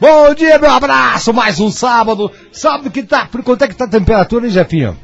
Bom dia, meu abraço, mais um sábado. Sábado que tá, quanto é que tá a temperatura, hein, Jefinho?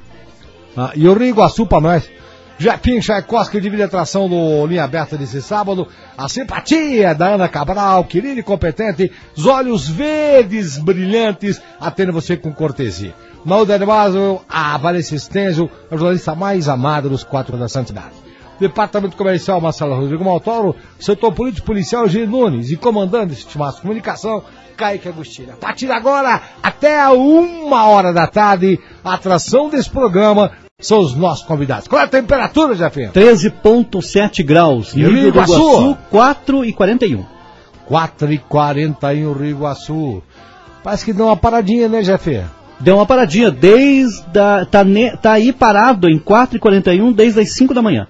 Ah, e o Rio Iguaçu pra nós. Jefinho Tchaikovsky divide a atração do Linha Aberta desse sábado. A simpatia da Ana Cabral, querida e competente. Os olhos verdes brilhantes, atende você com cortesia. Na Basel, a Vanessa Stengel, a jornalista mais amada dos quatro da Santidade. Departamento Comercial Marcelo Rodrigo Maltoro, Setor Político Policial G. Nunes e comandante deste Timaço Comunicação, Kaique Agostinho. A partir de agora, até uma hora da tarde, a atração desse programa são os nossos convidados. Qual é a temperatura, Jefinho? 13,7 graus. E Rio Iguaçu? 4 e 41. 4 e 41 Rio Iguaçu. Parece que deu uma paradinha, né, Jefinho? Deu uma paradinha desde a, tá, ne, tá aí parado em 4 e 41 desde as 5 da manhã.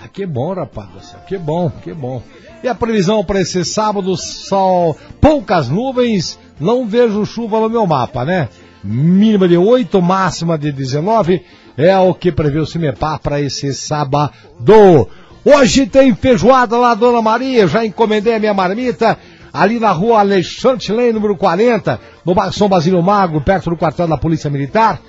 Ah, que bom, rapaz. Que bom, que bom. E a previsão para esse sábado, sol, poucas nuvens, não vejo chuva no meu mapa, né? Mínima de 8, máxima de 19, é o que prevê o Cimepar para esse sábado. Hoje tem feijoada lá, Dona Maria, já encomendei a minha marmita, ali na rua Alexandre Chilene, número 40, no São Basílio Mago, perto do quartel da Polícia Militar.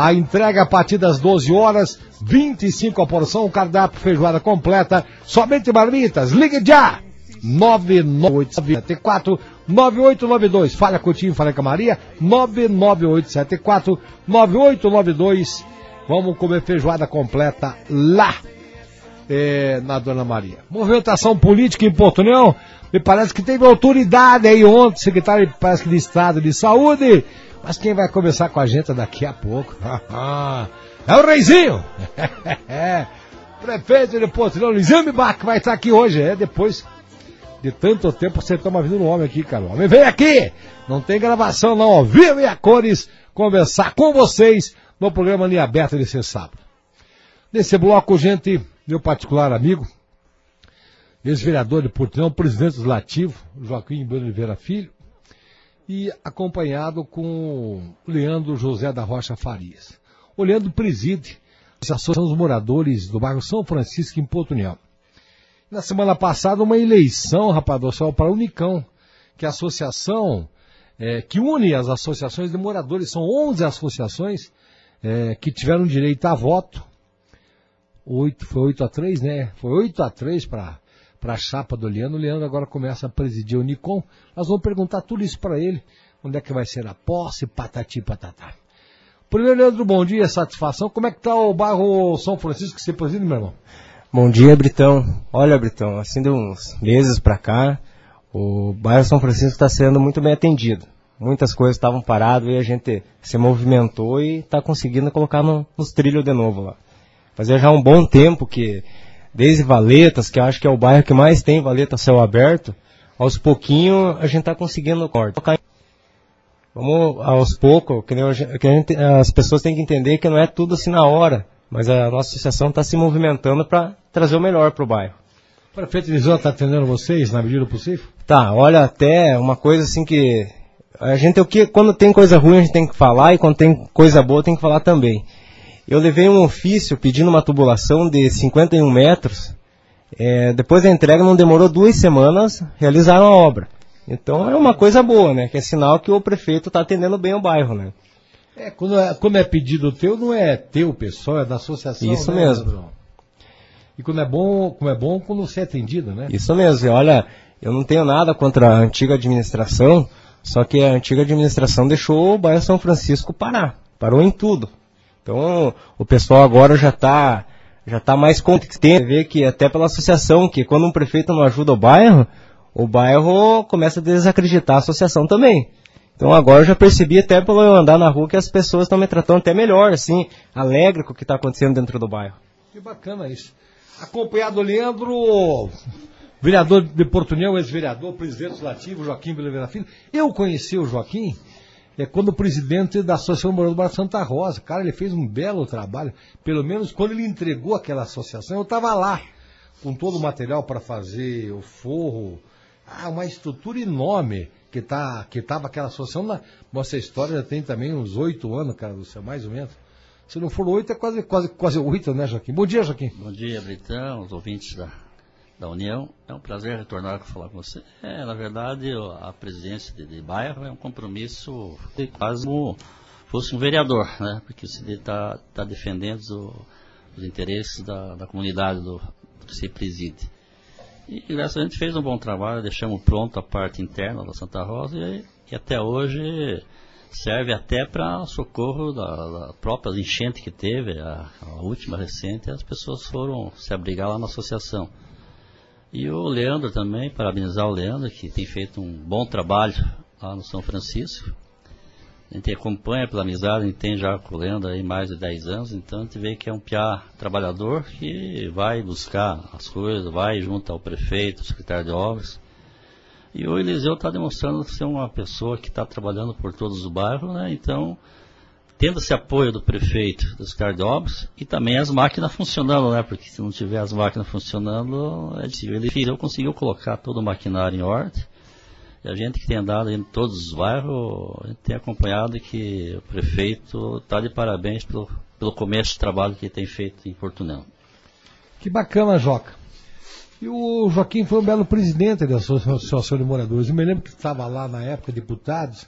A entrega a partir das 12 horas, 25 a porção, o cardápio feijoada completa, somente marmitas. Ligue já! 99874 9892. Fala Coutinho, fala com a Maria. 99874 9892. Vamos comer feijoada completa lá. É, na Dona Maria. Movimentação política em Porto União. Me parece que teve autoridade aí ontem, secretário parece que de Estado de Saúde. Mas quem vai conversar com a gente daqui a pouco? é o Reizinho! Prefeito de Porto União, Luizinho Mibac, vai estar aqui hoje. É depois de tanto tempo você toma vida no homem aqui, cara. O homem vem aqui! Não tem gravação não, ó. Viva e a cores conversar com vocês no programa Linha Aberta desse sábado. Nesse bloco, gente, meu particular amigo, ex-vereador de Portunhão, presidente legislativo, Joaquim Bueno Oliveira Filho, e acompanhado com Leandro José da Rocha Farias. O Leandro preside a Associação dos Moradores do bairro São Francisco, em Portunhão. Na semana passada, uma eleição, rapaz do céu, para a Unicão, que é a associação é, que une as associações de moradores. São 11 associações é, que tiveram direito a voto. Oito, foi 8 a 3, né? Foi 8 a 3 para a chapa do Leandro. O Leandro agora começa a presidir o Unicom. Nós vamos perguntar tudo isso para ele. Onde é que vai ser a posse, patati patatá. Primeiro, Leandro, bom dia, satisfação. Como é que está o bairro São Francisco que você preside, meu irmão? Bom dia, Britão. Olha, Britão, assim de uns meses para cá, o bairro São Francisco está sendo muito bem atendido. Muitas coisas estavam paradas e a gente se movimentou e está conseguindo colocar no, nos trilhos de novo lá. Fazia já um bom tempo que, desde Valetas, que acho que é o bairro que mais tem valeta céu aberto, aos pouquinhos a gente está conseguindo cortar. Vamos aos poucos, que, que gente, as pessoas têm que entender que não é tudo assim na hora mas a nossa associação está se movimentando para trazer o melhor para o bairro. O prefeito Lisão está atendendo vocês na medida possível? Tá, olha, até uma coisa assim que. A gente o que quando tem coisa ruim a gente tem que falar e quando tem coisa boa tem que falar também. Eu levei um ofício pedindo uma tubulação de 51 metros. É, depois da entrega não demorou duas semanas, realizaram a obra. Então é uma coisa boa, né? Que é sinal que o prefeito está atendendo bem o bairro, né? É quando, é, quando é pedido teu, não é teu pessoal, é da associação. Isso né, mesmo. E quando é bom, como é bom quando você é atendido, né? Isso mesmo. E olha, eu não tenho nada contra a antiga administração, só que a antiga administração deixou o bairro São Francisco parar. Parou em tudo. Então, o pessoal agora já está já tá mais contente. Vê que até pela associação, que quando um prefeito não ajuda o bairro, o bairro começa a desacreditar a associação também. Então agora eu já percebi até pelo eu andar na rua que as pessoas estão me tratando até melhor, assim, alegre com o que está acontecendo dentro do bairro. Que bacana isso. Acompanhado do Leandro, vereador de Porto ex-vereador, presidente legislativo, Joaquim Oliveira Filho. Eu conheci o Joaquim é quando presidente da Associação Morador do Bar Santa Rosa. Cara, ele fez um belo trabalho. Pelo menos quando ele entregou aquela associação, eu estava lá, com todo o material para fazer o forro. Ah, uma estrutura enorme que tá que aquela associação na nossa história já tem também uns oito anos, cara do céu, mais ou menos. Se não for oito, é quase quase quase oito, né, Joaquim? Bom dia, Joaquim. Bom dia, Britão, os ouvintes da da União. É um prazer retornar para falar com você. É, na verdade, a presidência de, de bairro é um compromisso de quase como fosse um vereador, né? Porque o CD está tá defendendo o, os interesses da, da comunidade do, do que se preside. E graças a gente fez um bom trabalho, deixamos pronto a parte interna da Santa Rosa e, e até hoje serve até para socorro da, da própria enchente que teve, a, a, última recente, as pessoas foram se abrigar lá na associação. E o Leandro também, parabenizar o Leandro, que tem feito um bom trabalho lá no São Francisco. A gente acompanha pela amizade, a gente tem já com o Leandro aí mais de 10 anos, então a gente vê que é um piá trabalhador que vai buscar as coisas, vai junto ao prefeito, ao secretário de obras. E o Eliseu está demonstrando ser uma pessoa que está trabalhando por todos os bairros, né? Então, tendo esse apoio do prefeito, dos obras, e também as máquinas funcionando, né? Porque se não tiver as máquinas funcionando, é difícil. Ele conseguiu colocar todo o maquinário em ordem e a gente que tem andado em todos os bairros, a gente tem acompanhado que o prefeito está de parabéns pelo, pelo começo de trabalho que tem feito em Portunão. Que bacana, Joca. E o Joaquim foi um belo presidente da Associação de Moradores. Eu me lembro que estava lá na época, deputados,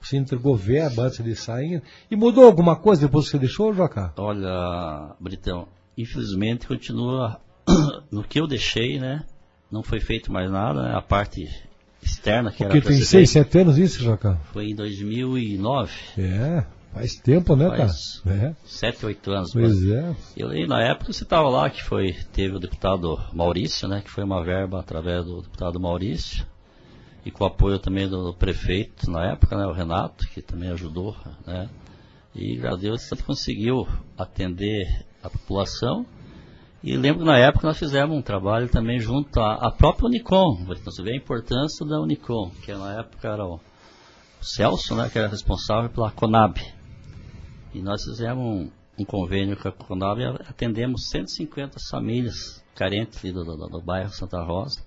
você entregou verba antes de sair. E mudou alguma coisa depois que você deixou, Joca? Olha, Britão, infelizmente continua no que eu deixei, né? Não foi feito mais nada, né? A parte externa que Porque era tem 6, 7 anos isso, Jacão? Foi em 2009. É, faz tempo, né, faz cara? É. 7, 8 anos. Pois mas... é. E na época você estava lá, que foi, teve o deputado Maurício, né, que foi uma verba através do deputado Maurício, e com o apoio também do prefeito na época, né, o Renato, que também ajudou, né, e graças a Deus você conseguiu atender a população, e lembro que na época nós fizemos um trabalho também junto à, à própria Unicom. Você vê a importância da Unicom, que na época era o Celso, né, que era responsável pela Conab. E nós fizemos um, um convênio com a Conab e atendemos 150 famílias carentes do, do, do, bairro Santa Rosa.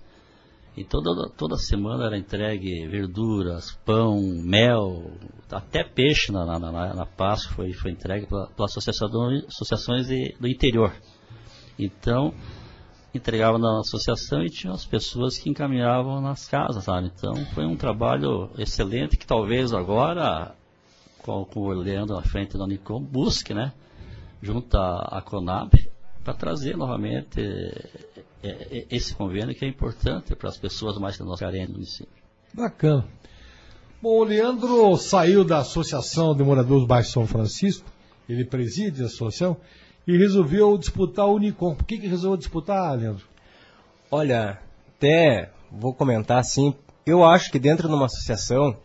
E toda, toda semana era entregue verduras, pão, mel, até peixe na, na, na, na Páscoa foi, foi entregue pela, pela associação, associações de, do interior. Então, entregava na associação e tinha as pessoas que encaminhavam nas casas, sabe? Então, foi um trabalho excelente que talvez agora, com, com o Leandro na frente da Unicom, busque, né? Junto à, à Conab, para trazer novamente é, é, esse convênio que é importante para as pessoas mais carentes do município. Bacana. Bom, o Leandro saiu da Associação de Moradores do Bairro São Francisco, ele preside a associação, e resolveu disputar o Unicom. Por que, que resolveu disputar, Leandro? Olha, até vou comentar assim, eu acho que dentro de uma associação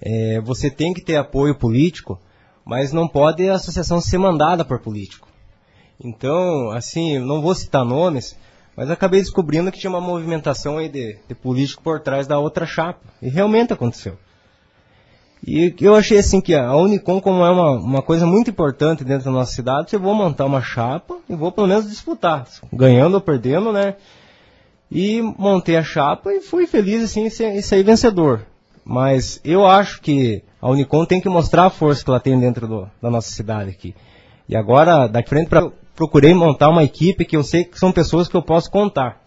é, você tem que ter apoio político, mas não pode a associação ser mandada por político. Então, assim, não vou citar nomes, mas acabei descobrindo que tinha uma movimentação aí de, de político por trás da outra chapa. E realmente aconteceu. E eu achei assim que a Unicom, como é uma, uma coisa muito importante dentro da nossa cidade, eu vou montar uma chapa e vou pelo menos disputar, ganhando ou perdendo, né? E montei a chapa e fui feliz assim em sair vencedor. Mas eu acho que a Unicom tem que mostrar a força que ela tem dentro do, da nossa cidade aqui. E agora, daqui frente, pra, procurei montar uma equipe que eu sei que são pessoas que eu posso contar.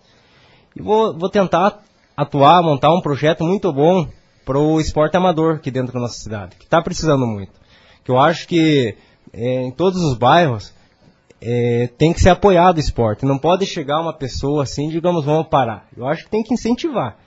E vou, vou tentar atuar, montar um projeto muito bom para o esporte amador aqui dentro da nossa cidade, que está precisando muito. Que eu acho que é, em todos os bairros é, tem que ser apoiado o esporte. Não pode chegar uma pessoa assim, digamos, vamos parar. Eu acho que tem que incentivar.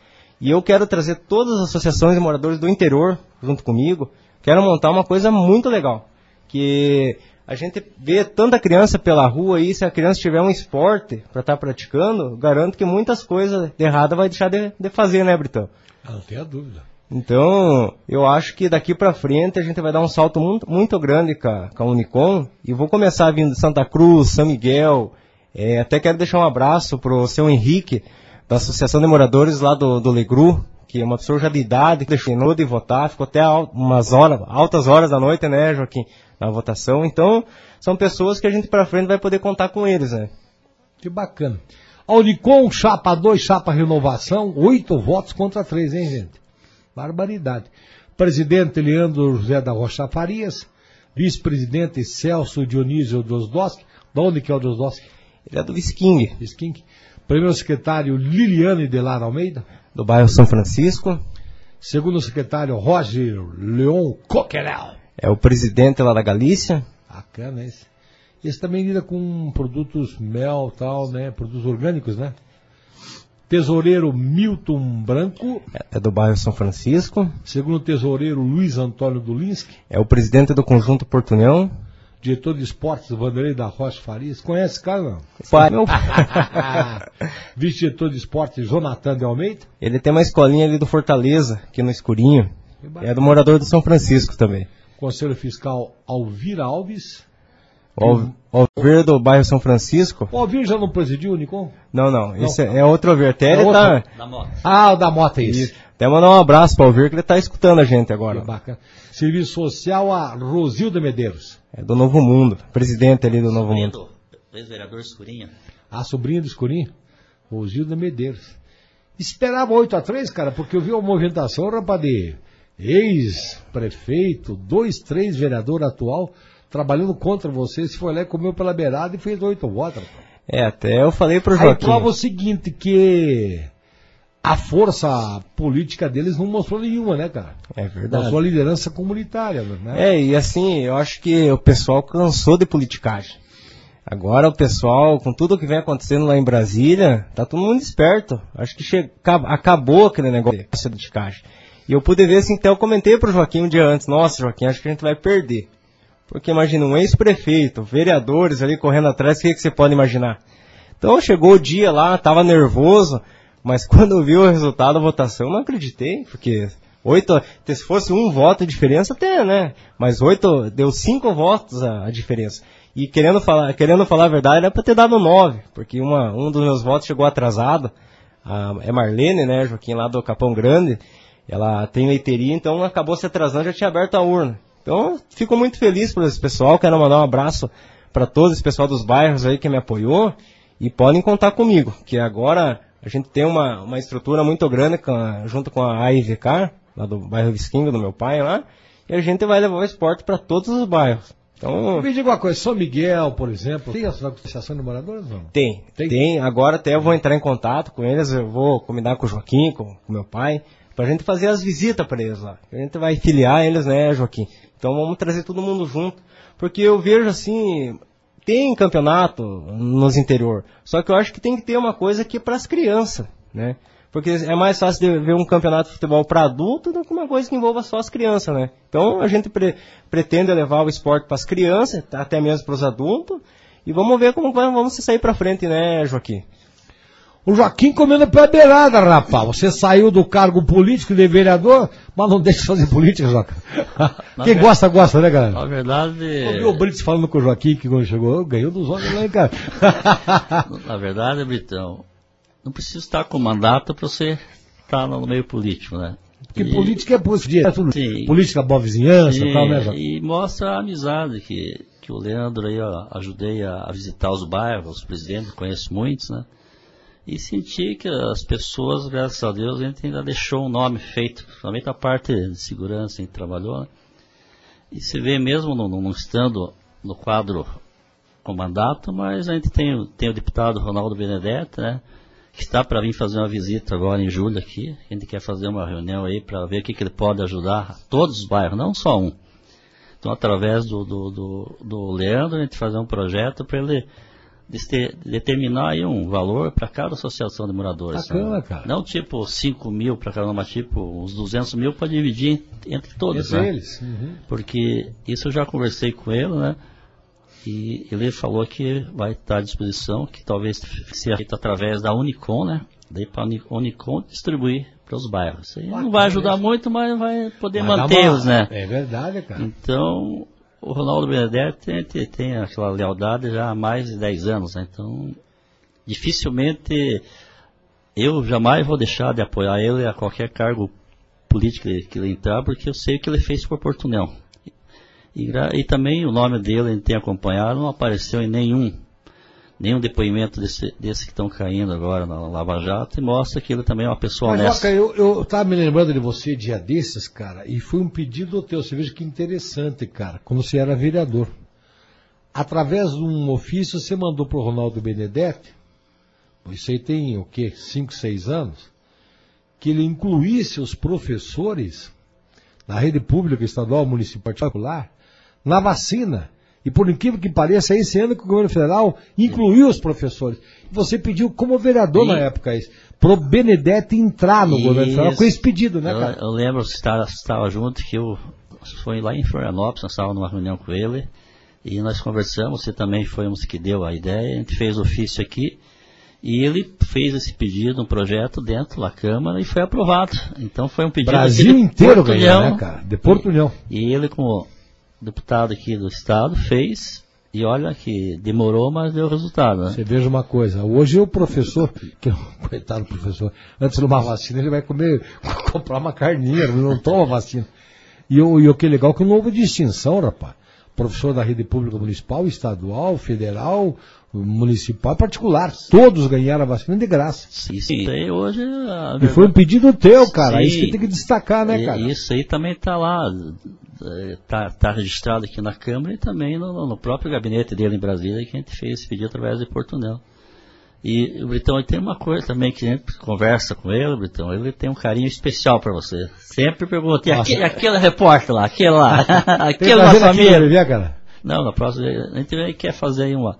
E eu quero trazer todas as associações de moradores do interior junto comigo. Quero montar uma coisa muito legal. Que a gente vê tanta criança pela rua aí, se a criança tiver um esporte para estar tá praticando, garanto que muitas coisas de errada vai deixar de, de fazer, né, Britão? Não tenha dúvida. Então, eu acho que daqui para frente a gente vai dar um salto muito, muito grande com a, com a Unicom e vou começar vindo de Santa Cruz, São Miguel. É, até quero deixar um abraço pro seu Henrique, da Associação de Moradores lá do, do Legru, que é uma pessoa já de idade, que deixou de votar, ficou até umas horas, altas horas da noite, né, Joaquim, na votação. Então, são pessoas que a gente para frente vai poder contar com eles, né? Que bacana. A Unicom, chapa 2, chapa renovação, oito votos contra três, hein, gente? Barbaridade. Presidente Leandro José da Rocha Farias, vice-presidente Celso Dionísio Dosdoski. De onde que é o Dosdoski? Ele é do Visking. Visking. Primeiro secretário Liliane Delar Almeida. Do bairro São Francisco. Segundo secretário Roger Leon Coquerel. É o presidente lá da Galícia. Bacana esse. Esse também lida com produtos mel tal, né? Produtos orgânicos, né? Tesoureiro Milton Branco. É do bairro São Francisco. Segundo tesoureiro Luiz Antônio Dulinski. É o presidente do Conjunto Portunhão. Diretor de esportes Vanderlei da Rocha Farias. Conhece esse cara, não? Pai, meu... Vice-diretor de esportes Jonathan de Almeida. Ele tem uma escolinha ali do Fortaleza, aqui no Escurinho. É do morador do São Francisco também. Conselho Fiscal Alvira Alves. O Alvir do bairro São Francisco. O Alvir já não presidiu o Nicom? Não, não. Esse é, é outro Alvir. Até é ele outro? tá. Da moto. Ah, o da moto é isso. Até mandar um abraço para o Alvir que ele tá escutando a gente agora. Que bacana. Serviço Social a Rosilda Medeiros. É do Novo Mundo. Presidente ali do Novo Mundo. Ex-vereador Escurinho. A sobrinha do Escurinho. Rosilda Medeiros. Esperava 8 a 3 cara, porque eu vi uma movimentação, rapaz, de ex-prefeito, dois, três vereador atual trabalhando contra você, se foi lá e comeu pela beirada e fez oito votos. É, até eu falei pro Joaquim. Aí prova o seguinte, que a força política deles não mostrou nenhuma, né, cara? É verdade. Da sua liderança comunitária, né? É, e assim, eu acho que o pessoal cansou de politicagem. Agora o pessoal, com tudo que vem acontecendo lá em Brasília, tá todo mundo esperto. Acho que che... acabou aquele negócio de politicagem. E eu pude ver assim, até eu comentei pro Joaquim um dia antes, nossa, Joaquim, acho que a gente vai perder. Porque imagina um ex-prefeito, vereadores ali correndo atrás, o que, que você pode imaginar? Então chegou o dia lá, estava nervoso, mas quando viu o resultado da votação, não acreditei, porque oito, se fosse um voto de diferença, até, né? Mas oito, deu cinco votos a, a diferença. E querendo falar, querendo falar a verdade, era para ter dado nove, porque uma, um dos meus votos chegou atrasado. A, é Marlene, né, Joaquim, lá do Capão Grande. Ela tem leiteria, então acabou se atrasando, já tinha aberto a urna. Então, fico muito feliz por esse pessoal. Quero mandar um abraço para todo esse pessoal dos bairros aí que me apoiou. E podem contar comigo, que agora a gente tem uma, uma estrutura muito grande com junto com a AIVK, lá do bairro Visquinho, do meu pai lá. E a gente vai levar o esporte para todos os bairros. Então, Me diga uma coisa, São Miguel, por exemplo, tem associação de moradores não? Tem, tem, tem. Agora até eu vou entrar em contato com eles, eu vou combinar com o Joaquim, com o meu pai, pra gente fazer as visitas para eles lá. A gente vai filiar eles, né, Joaquim? Então vamos trazer todo mundo junto. Porque eu vejo assim, tem campeonato nos interior, só que eu acho que tem que ter uma coisa que é para as crianças, né? Porque é mais fácil de ver um campeonato de futebol para adulto do que uma coisa que envolva só as crianças, né? Então a gente pre pretende levar o esporte para as crianças, até mesmo para os adultos, e vamos ver como vamos sair para frente, né, Joaquim? O Joaquim comendo pela beirada, rapaz. Você saiu do cargo político de vereador, mas não deixa de fazer política, Joca. Quem gosta, gosta, né, galera? Na verdade. Ouviu o Brits falando com o Joaquim que quando chegou, ganhou dos homens lá, hein, cara? Na verdade, Britão, não precisa estar com mandato para você estar no meio político, né? Porque e... política é política, é política boa vizinhança e tal, né, Joca? E mostra a amizade que, que o Leandro aí, ó, ajudei a, a visitar os bairros, os presidentes, conheço muitos, né? E senti que as pessoas, graças a Deus, a gente ainda deixou um nome feito, principalmente a parte de segurança em que trabalhou. Né? E se vê mesmo não, não estando no quadro com mandato, mas a gente tem, tem o deputado Ronaldo Benedetti, né? Que está para vir fazer uma visita agora em julho aqui. A gente quer fazer uma reunião aí para ver o que, que ele pode ajudar todos os bairros, não só um. Então, através do, do, do, do Leandro, a gente fazer um projeto para ele de determinar aí um valor para cada associação de moradores. Bacana, né? cara. Não tipo 5 mil para cada uma, mas tipo uns 200 mil para dividir entre todos. Entre né? eles. Uhum. Porque isso eu já conversei com ele, né? E ele falou que vai estar à disposição, que talvez seja feito através da Unicom, né? Daí para a Unicom distribuir para os bairros. não vai ajudar muito, mas vai poder mantê-los, né? É verdade, cara. Então, o Ronaldo Benedetti tem, tem, aquela lealdade já há mais de 10 anos, né? então dificilmente eu jamais vou deixar de apoiar ele a qualquer cargo político que ele entrar, porque eu sei o que ele fez por Portunel. E, e, também o nome dele, a gente tem acompanhado, não apareceu em nenhum nenhum depoimento desse, desse que estão caindo agora na Lava Jato e mostra que ele também é uma pessoa Mas, honesta. Joca, eu, eu tava me lembrando de você dia desses, cara, e foi um pedido teu. Você veja que interessante, cara, quando você era vereador. Através de um ofício, você mandou pro Ronaldo Benedetti isso aí tem o quê? 5, 6 anos, que ele incluísse os professores na rede pública, estadual, municipal, particular, na vacina. E por incrível que pareça, é esse ano que o governo federal incluiu os professores. Você pediu como vereador E- na época isso, pro Benedetti entrar no governo federal com esse pedido, né, eu, cara? eu lembro, você estava, estava junto, que eu foi lá em Florianópolis, nós estávamos numa reunião com ele, e nós conversamos, você também foi um que deu a ideia, a gente fez ofício aqui, e ele fez esse pedido, um projeto dentro da Câmara, e foi aprovado. Então foi um pedido Brasil de inteiro ganhou, né, cara? De Porto União. E ele, como deputado aqui do Estado, fez, e olha que demorou, mas deu resultado, né? Você veja uma coisa, hoje o professor, que é um coitado professor, antes de uma vacina ele vai comer, comprar uma carninha, não toma vacina. E o, e o que é legal é que não houve distinção, rapaz. Professor da rede pública municipal, estadual, federal, municipal, particular, todos ganharam a vacina de graça. Isso aí hoje... E foi um pedido teu, cara, Sim. isso que tem que destacar, né, cara? Isso aí também está lá, está tá registrado aqui na Câmara e também no, no próprio gabinete dele em Brasília, que a gente fez esse pedido através de Portunel. E o Britão ele tem uma coisa também que a gente conversa com ele, Britão, ele tem um carinho especial para você. Sempre pergunta, e Nossa. aquele, aquele repórter lá, aquele lá, aquele que nosso aqui, né, cara? Não, na próxima, a gente quer fazer aí uma,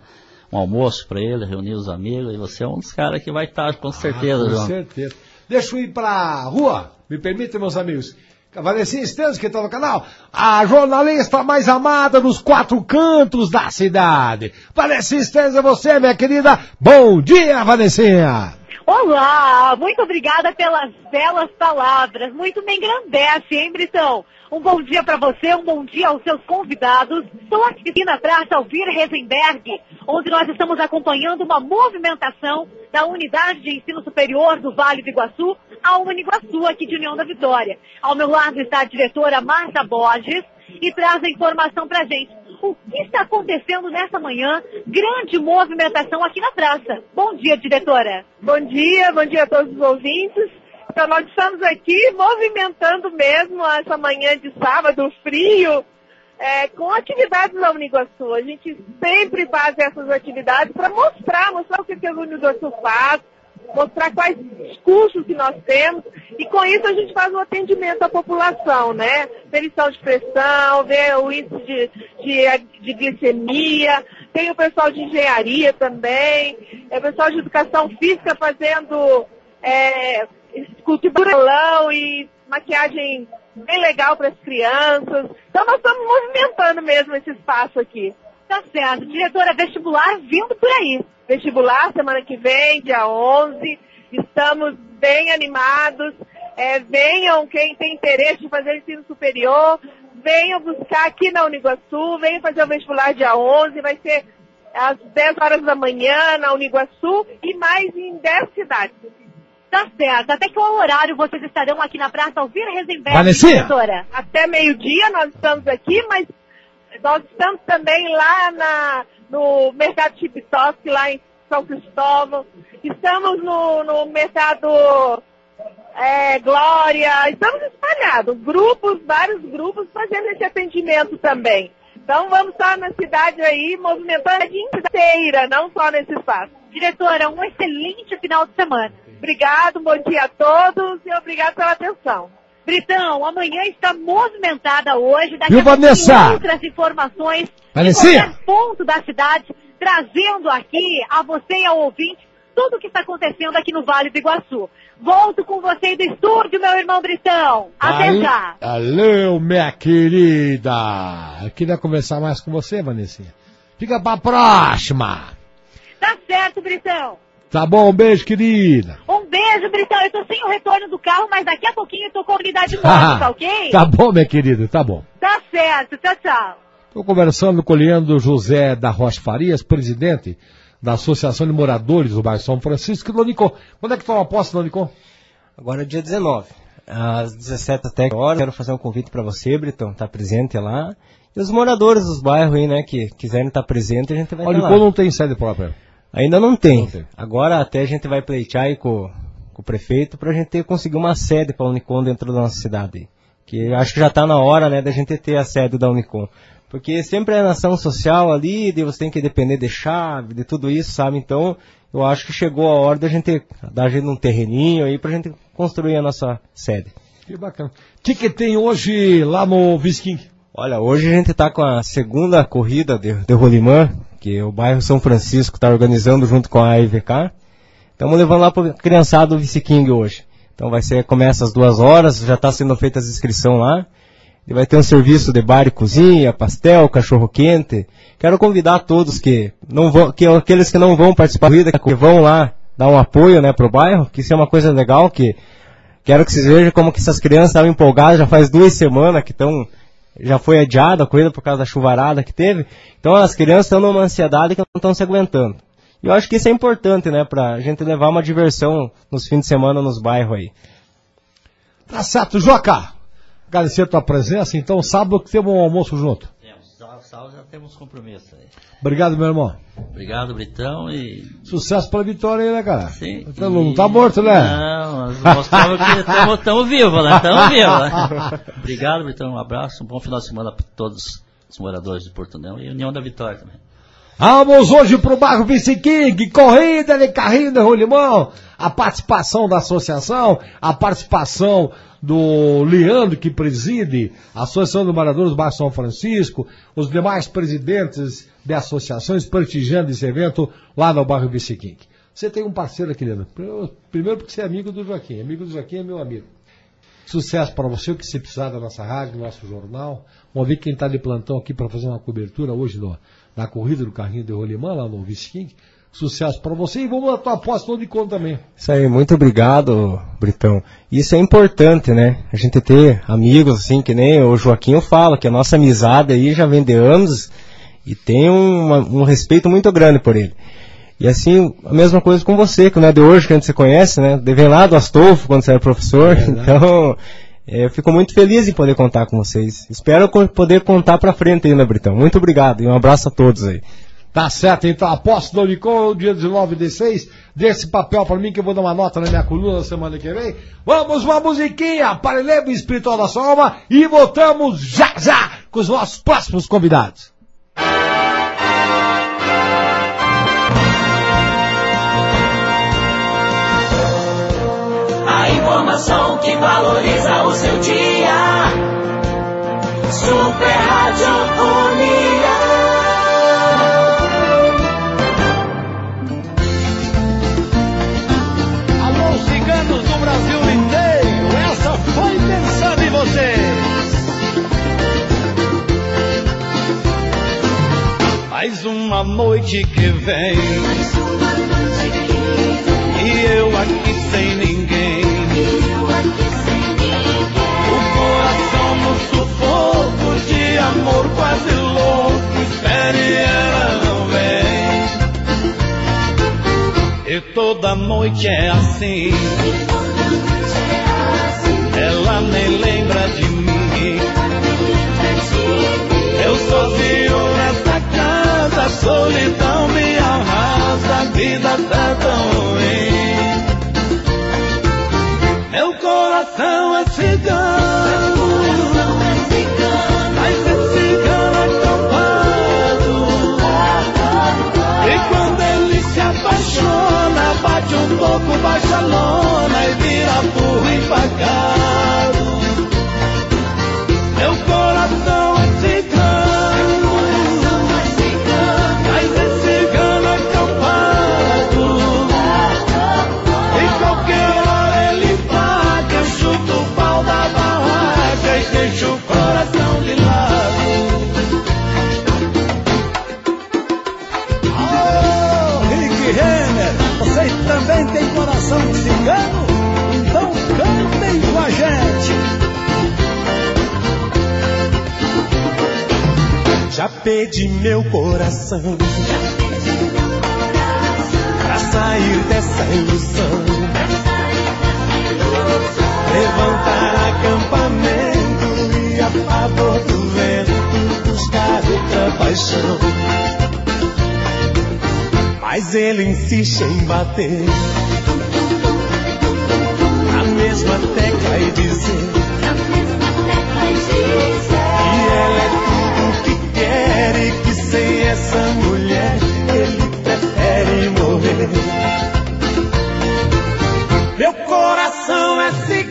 um almoço para ele, reunir os amigos, e você é um dos caras que vai estar com certeza, Ah, com João. certeza. Deixa eu ir pra rua. Me permitem, meus amigos. Vanessinha Esteves, que está no canal. A jornalista mais amada dos quatro cantos da cidade. Vanessinha Esteves, é você, minha querida. Bom dia, Vanessinha. Olá, muito obrigada pelas belas palavras. Muito me engrandece, hein, Britão? Um bom dia para você, um bom dia aos seus convidados. Estou aqui na Praça Alvir Rezenberg, onde nós estamos acompanhando uma movimentação da Unidade de Ensino Superior do Vale do Iguaçu ao Uniguaçu, aqui de União da Vitória. Ao meu lado está a diretora Marta Borges e traz a informação para gente. O que está acontecendo nessa manhã? Grande movimentação aqui na praça. Bom dia, diretora. Bom dia, bom dia a todos os ouvintes. Então, nós estamos aqui movimentando mesmo essa manhã de sábado frio é, com atividades da Uniguaçu. A gente sempre faz essas atividades para mostrar, mostrar o que, que a Uniguaçu faz, mostrar quais os cursos que nós temos e com isso a gente faz um atendimento à população, né? Medição de pressão, ver o índice de, de, de glicemia, tem o pessoal de engenharia também, é o pessoal de educação física fazendo é, cultivação e maquiagem bem legal para as crianças. Então nós estamos movimentando mesmo esse espaço aqui. Tá certo. Diretora vestibular vindo por aí. Vestibular semana que vem, dia 11. Estamos bem animados. É, venham quem tem interesse de fazer ensino superior. Venham buscar aqui na Uniguaçu. Venham fazer o vestibular dia 11. Vai ser às 10 horas da manhã na Uniguaçu e mais em 10 cidades. Tá certo. Até que horário vocês estarão aqui na Praça Alvira Rezenberg, diretora? Até meio-dia nós estamos aqui, mas nós estamos também lá na- no mercado Chip Top, lá em São Cristóvão. Estamos no, no mercado é, Glória. Estamos espalhados, grupos, vários grupos fazendo esse atendimento também. Então vamos estar na cidade aí movimentando a dia inteira, não só nesse espaço. Diretora, um excelente final de semana. Obrigado, bom dia a todos e obrigado pela atenção. Britão, amanhã está movimentada hoje. Daqui Viu, a Vanessa? outras informações Vanessinha? em qualquer ponto da cidade, trazendo aqui a você e ao ouvinte tudo o que está acontecendo aqui no Vale do Iguaçu. Volto com você do estúdio, meu irmão Britão. Até já. Valeu, minha querida. Eu queria conversar mais com você, Vanessinha. Fica pra próxima. Tá certo, Britão. Tá bom, um beijo, querida. Um beijo, Britão. Eu tô sem o retorno do carro, mas daqui a pouquinho eu tô com a unidade móvel, tá ok? Tá bom, minha querida, tá bom. Tá certo. Tchau, tchau. Estou conversando com o Leandro José da Rocha Farias, presidente da Associação de Moradores do bairro São Francisco. Lonicô, quando é que toma posse, Lonicô? Agora é dia 19, às 17 até horas. Quero fazer um convite para você, Britão, estar presente lá. E os moradores dos bairros aí, né, que quiserem estar presente, a gente vai O estar Lonicô lá. não tem sede própria. Ainda não tem. Não tem. Agora até a gente vai pleitear com, com o prefeito para a gente ter- conseguir uma sede para a Unicom dentro da nossa cidade. Que acho que já está na hora, né, da gente ter a sede da Unicom. Porque sempre é nação social ali, de você tem que depender de chave, de tudo isso, sabe? Então, eu acho que chegou a hora da gente dar a gente um terreninho aí pra gente construir a nossa sede. Que bacana. O que, que tem hoje lá no Visking? Olha, hoje a gente está com a segunda corrida de, de Rolimã, que o bairro São Francisco está organizando junto com a IVK. Estamos levando lá para criançada do Vice King hoje. Então vai ser, começa às duas horas, já está sendo feita as inscrições lá. E vai ter um serviço de bar e cozinha, pastel, cachorro quente. Quero convidar todos que não vão, que aqueles que não vão participar da corrida, que vão lá dar um apoio, né, pro bairro, que isso é uma coisa legal, que quero que vocês vejam como que essas crianças estavam empolgadas, já faz duas semanas que estão, já foi adiada a corrida por causa da chuvarada que teve. Então as crianças estão numa ansiedade que não estão se aguentando. E eu acho que isso é importante, né, pra gente levar uma diversão nos fins de semana nos bairros aí. Tá certo, Joca. Agradecer a tua presença. Então, sábado que temos um almoço junto. Temos compromisso aí. Obrigado, meu irmão. Obrigado, Britão, e... Sucesso pela vitória aí, né, cara? Sim. Tá, não tá morto, né? Não, nós mostramos que estamos vivos, né? Estamos vivos, né? Obrigado, Britão, um abraço, um bom final de semana para todos os moradores de Porto Nel e União da Vitória também. Vamos hoje pro bairro Vice King, corrida de carrinho de rolimão, a participação da associação, a participação do Leandro, que preside a Associação de Moradores do Bairro São Francisco, os demais presidentes de associações prestigiando esse evento lá no bairro Vice King. Você tem um parceiro aqui, Leandro. Primeiro porque você é amigo do Joaquim. Amigo do Joaquim é meu amigo. Sucesso para você, o que você precisar da nossa rádio, do nosso jornal. Vamos ver quem está de plantão aqui para fazer uma cobertura hoje no, na corrida do carrinho de rolimã lá no Vice King. Sucesso para você e vamos na tua aposta de conta também. Isso aí, muito obrigado, Britão. Isso é importante, né? A gente ter amigos assim, que nem o Joaquim fala, que a nossa amizade aí já vem de anos e tem um, um respeito muito grande por ele. E assim, a mesma coisa com você, que não é de hoje que a gente se conhece, né? Devem lá do Astolfo, quando você era professor. É então, eu fico muito feliz em poder contar com vocês. Espero poder contar pra frente ainda, Britão. Muito obrigado e um abraço a todos aí. Tá certo, então aposto do Unicom, dia 19 de 6, desse papel para mim que eu vou dar uma nota na minha coluna na semana que vem. Vamos uma musiquinha, aparelho espiritual da sua alma e voltamos já já com os nossos próximos convidados. Que valoriza o seu dia. Super Rádio União. Alô, ciganos do Brasil inteiro, essa foi pensando em vocês. Mais uma noite que vem. E eu aqui sem ninguém. Amor quase louco. Espere e ela não vem. E toda noite é assim. Ela nem lembra de mim. Eu sozinho nessa casa, a solidão me arrasa, a vida tá tão ruim. Meu coração é cigano, bate um pouco, baixa a lona e vira burro empacado. Coração cigano? Então cantem com a gente. Já pedi meu coração pra sair dessa ilusão. Levantar acampamento e a favor do vento buscar outra paixão. Mas ele insiste em bater so I see.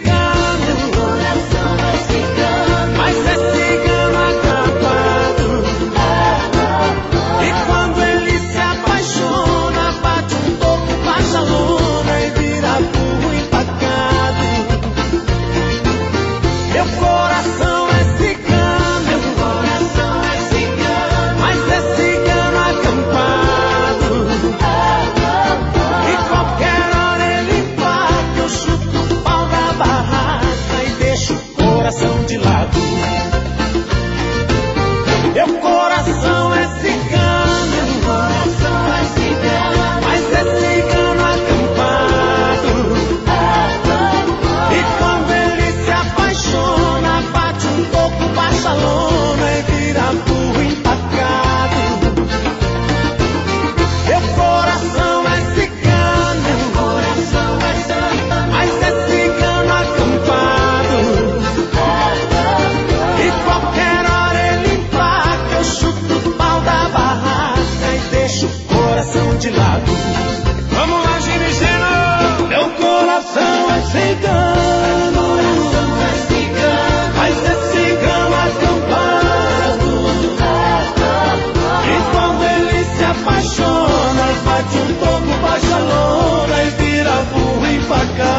Apaixona, bate um pouco, baixa a lona e vira burro empacado.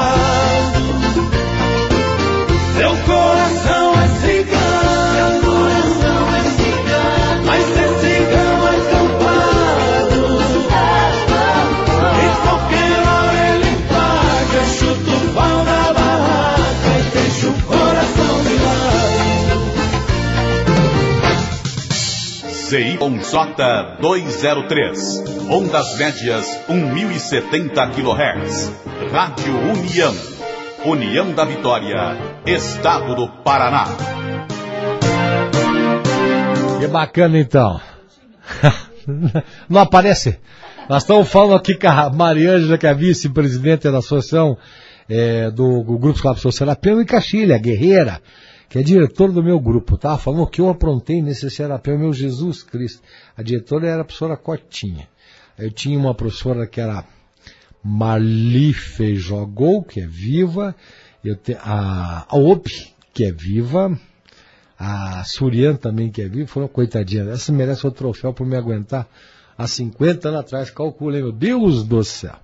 CYJ 203. Ondas médias 1070 kHz. Rádio União. União da Vitória. Estado do Paraná. Que bacana então. Não aparece. Nós estamos falando aqui com a Mariângela, que é vice-presidente da Associação eh, do, do Grupo Escolar Social Serapeu, e Caxilha, guerreira, que é diretora do meu grupo. Falando o que eu aprontei nesse Serapeu, meu Jesus Cristo. A diretora era a professora Cotinha. Eu tinha uma professora que era Marli Feijogol, que é viva, eu te, a, a OP, que é viva, a Surian também, que é viva, foi uma coitadinha. Essa merece outro troféu por me aguentar há 50 anos atrás, calculei, meu Deus do céu.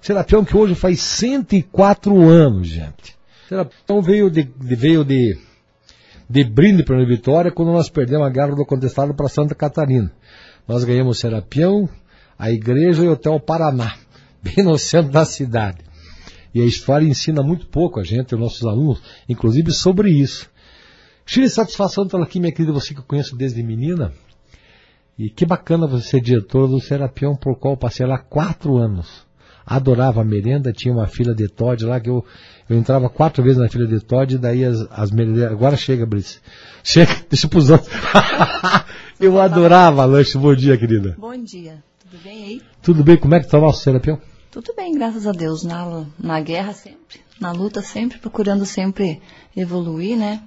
Serapião que hoje faz 104 anos, gente. Serapião veio de, de- veio de, de brinde para a Vitória quando nós perdemos a guerra do contestado para Santa Catarina. Nós ganhamos Serapião, a igreja e o Hotel Paraná, bem no centro da cidade. E a história ensina muito pouco a gente, os nossos alunos, inclusive sobre isso. Cheio de satisfação estar aqui, minha querida, você que eu conheço desde menina. E que bacana você ser diretora do Serapião, por qual eu passei lá quatro anos. Adorava a merenda, tinha uma fila de Todd lá que eu, eu entrava quatro vezes na fila de Todd, e daí as, as merendeiras. Agora chega, Brice. Chega, deixa pros outros. eu adorava lanche. Bom dia, querida. Bom dia, tudo bem aí? Tudo bem? Como é que tá o nosso Serapião? Tudo bem, graças a Deus. Na, na guerra sempre, na luta sempre, procurando sempre evoluir, né?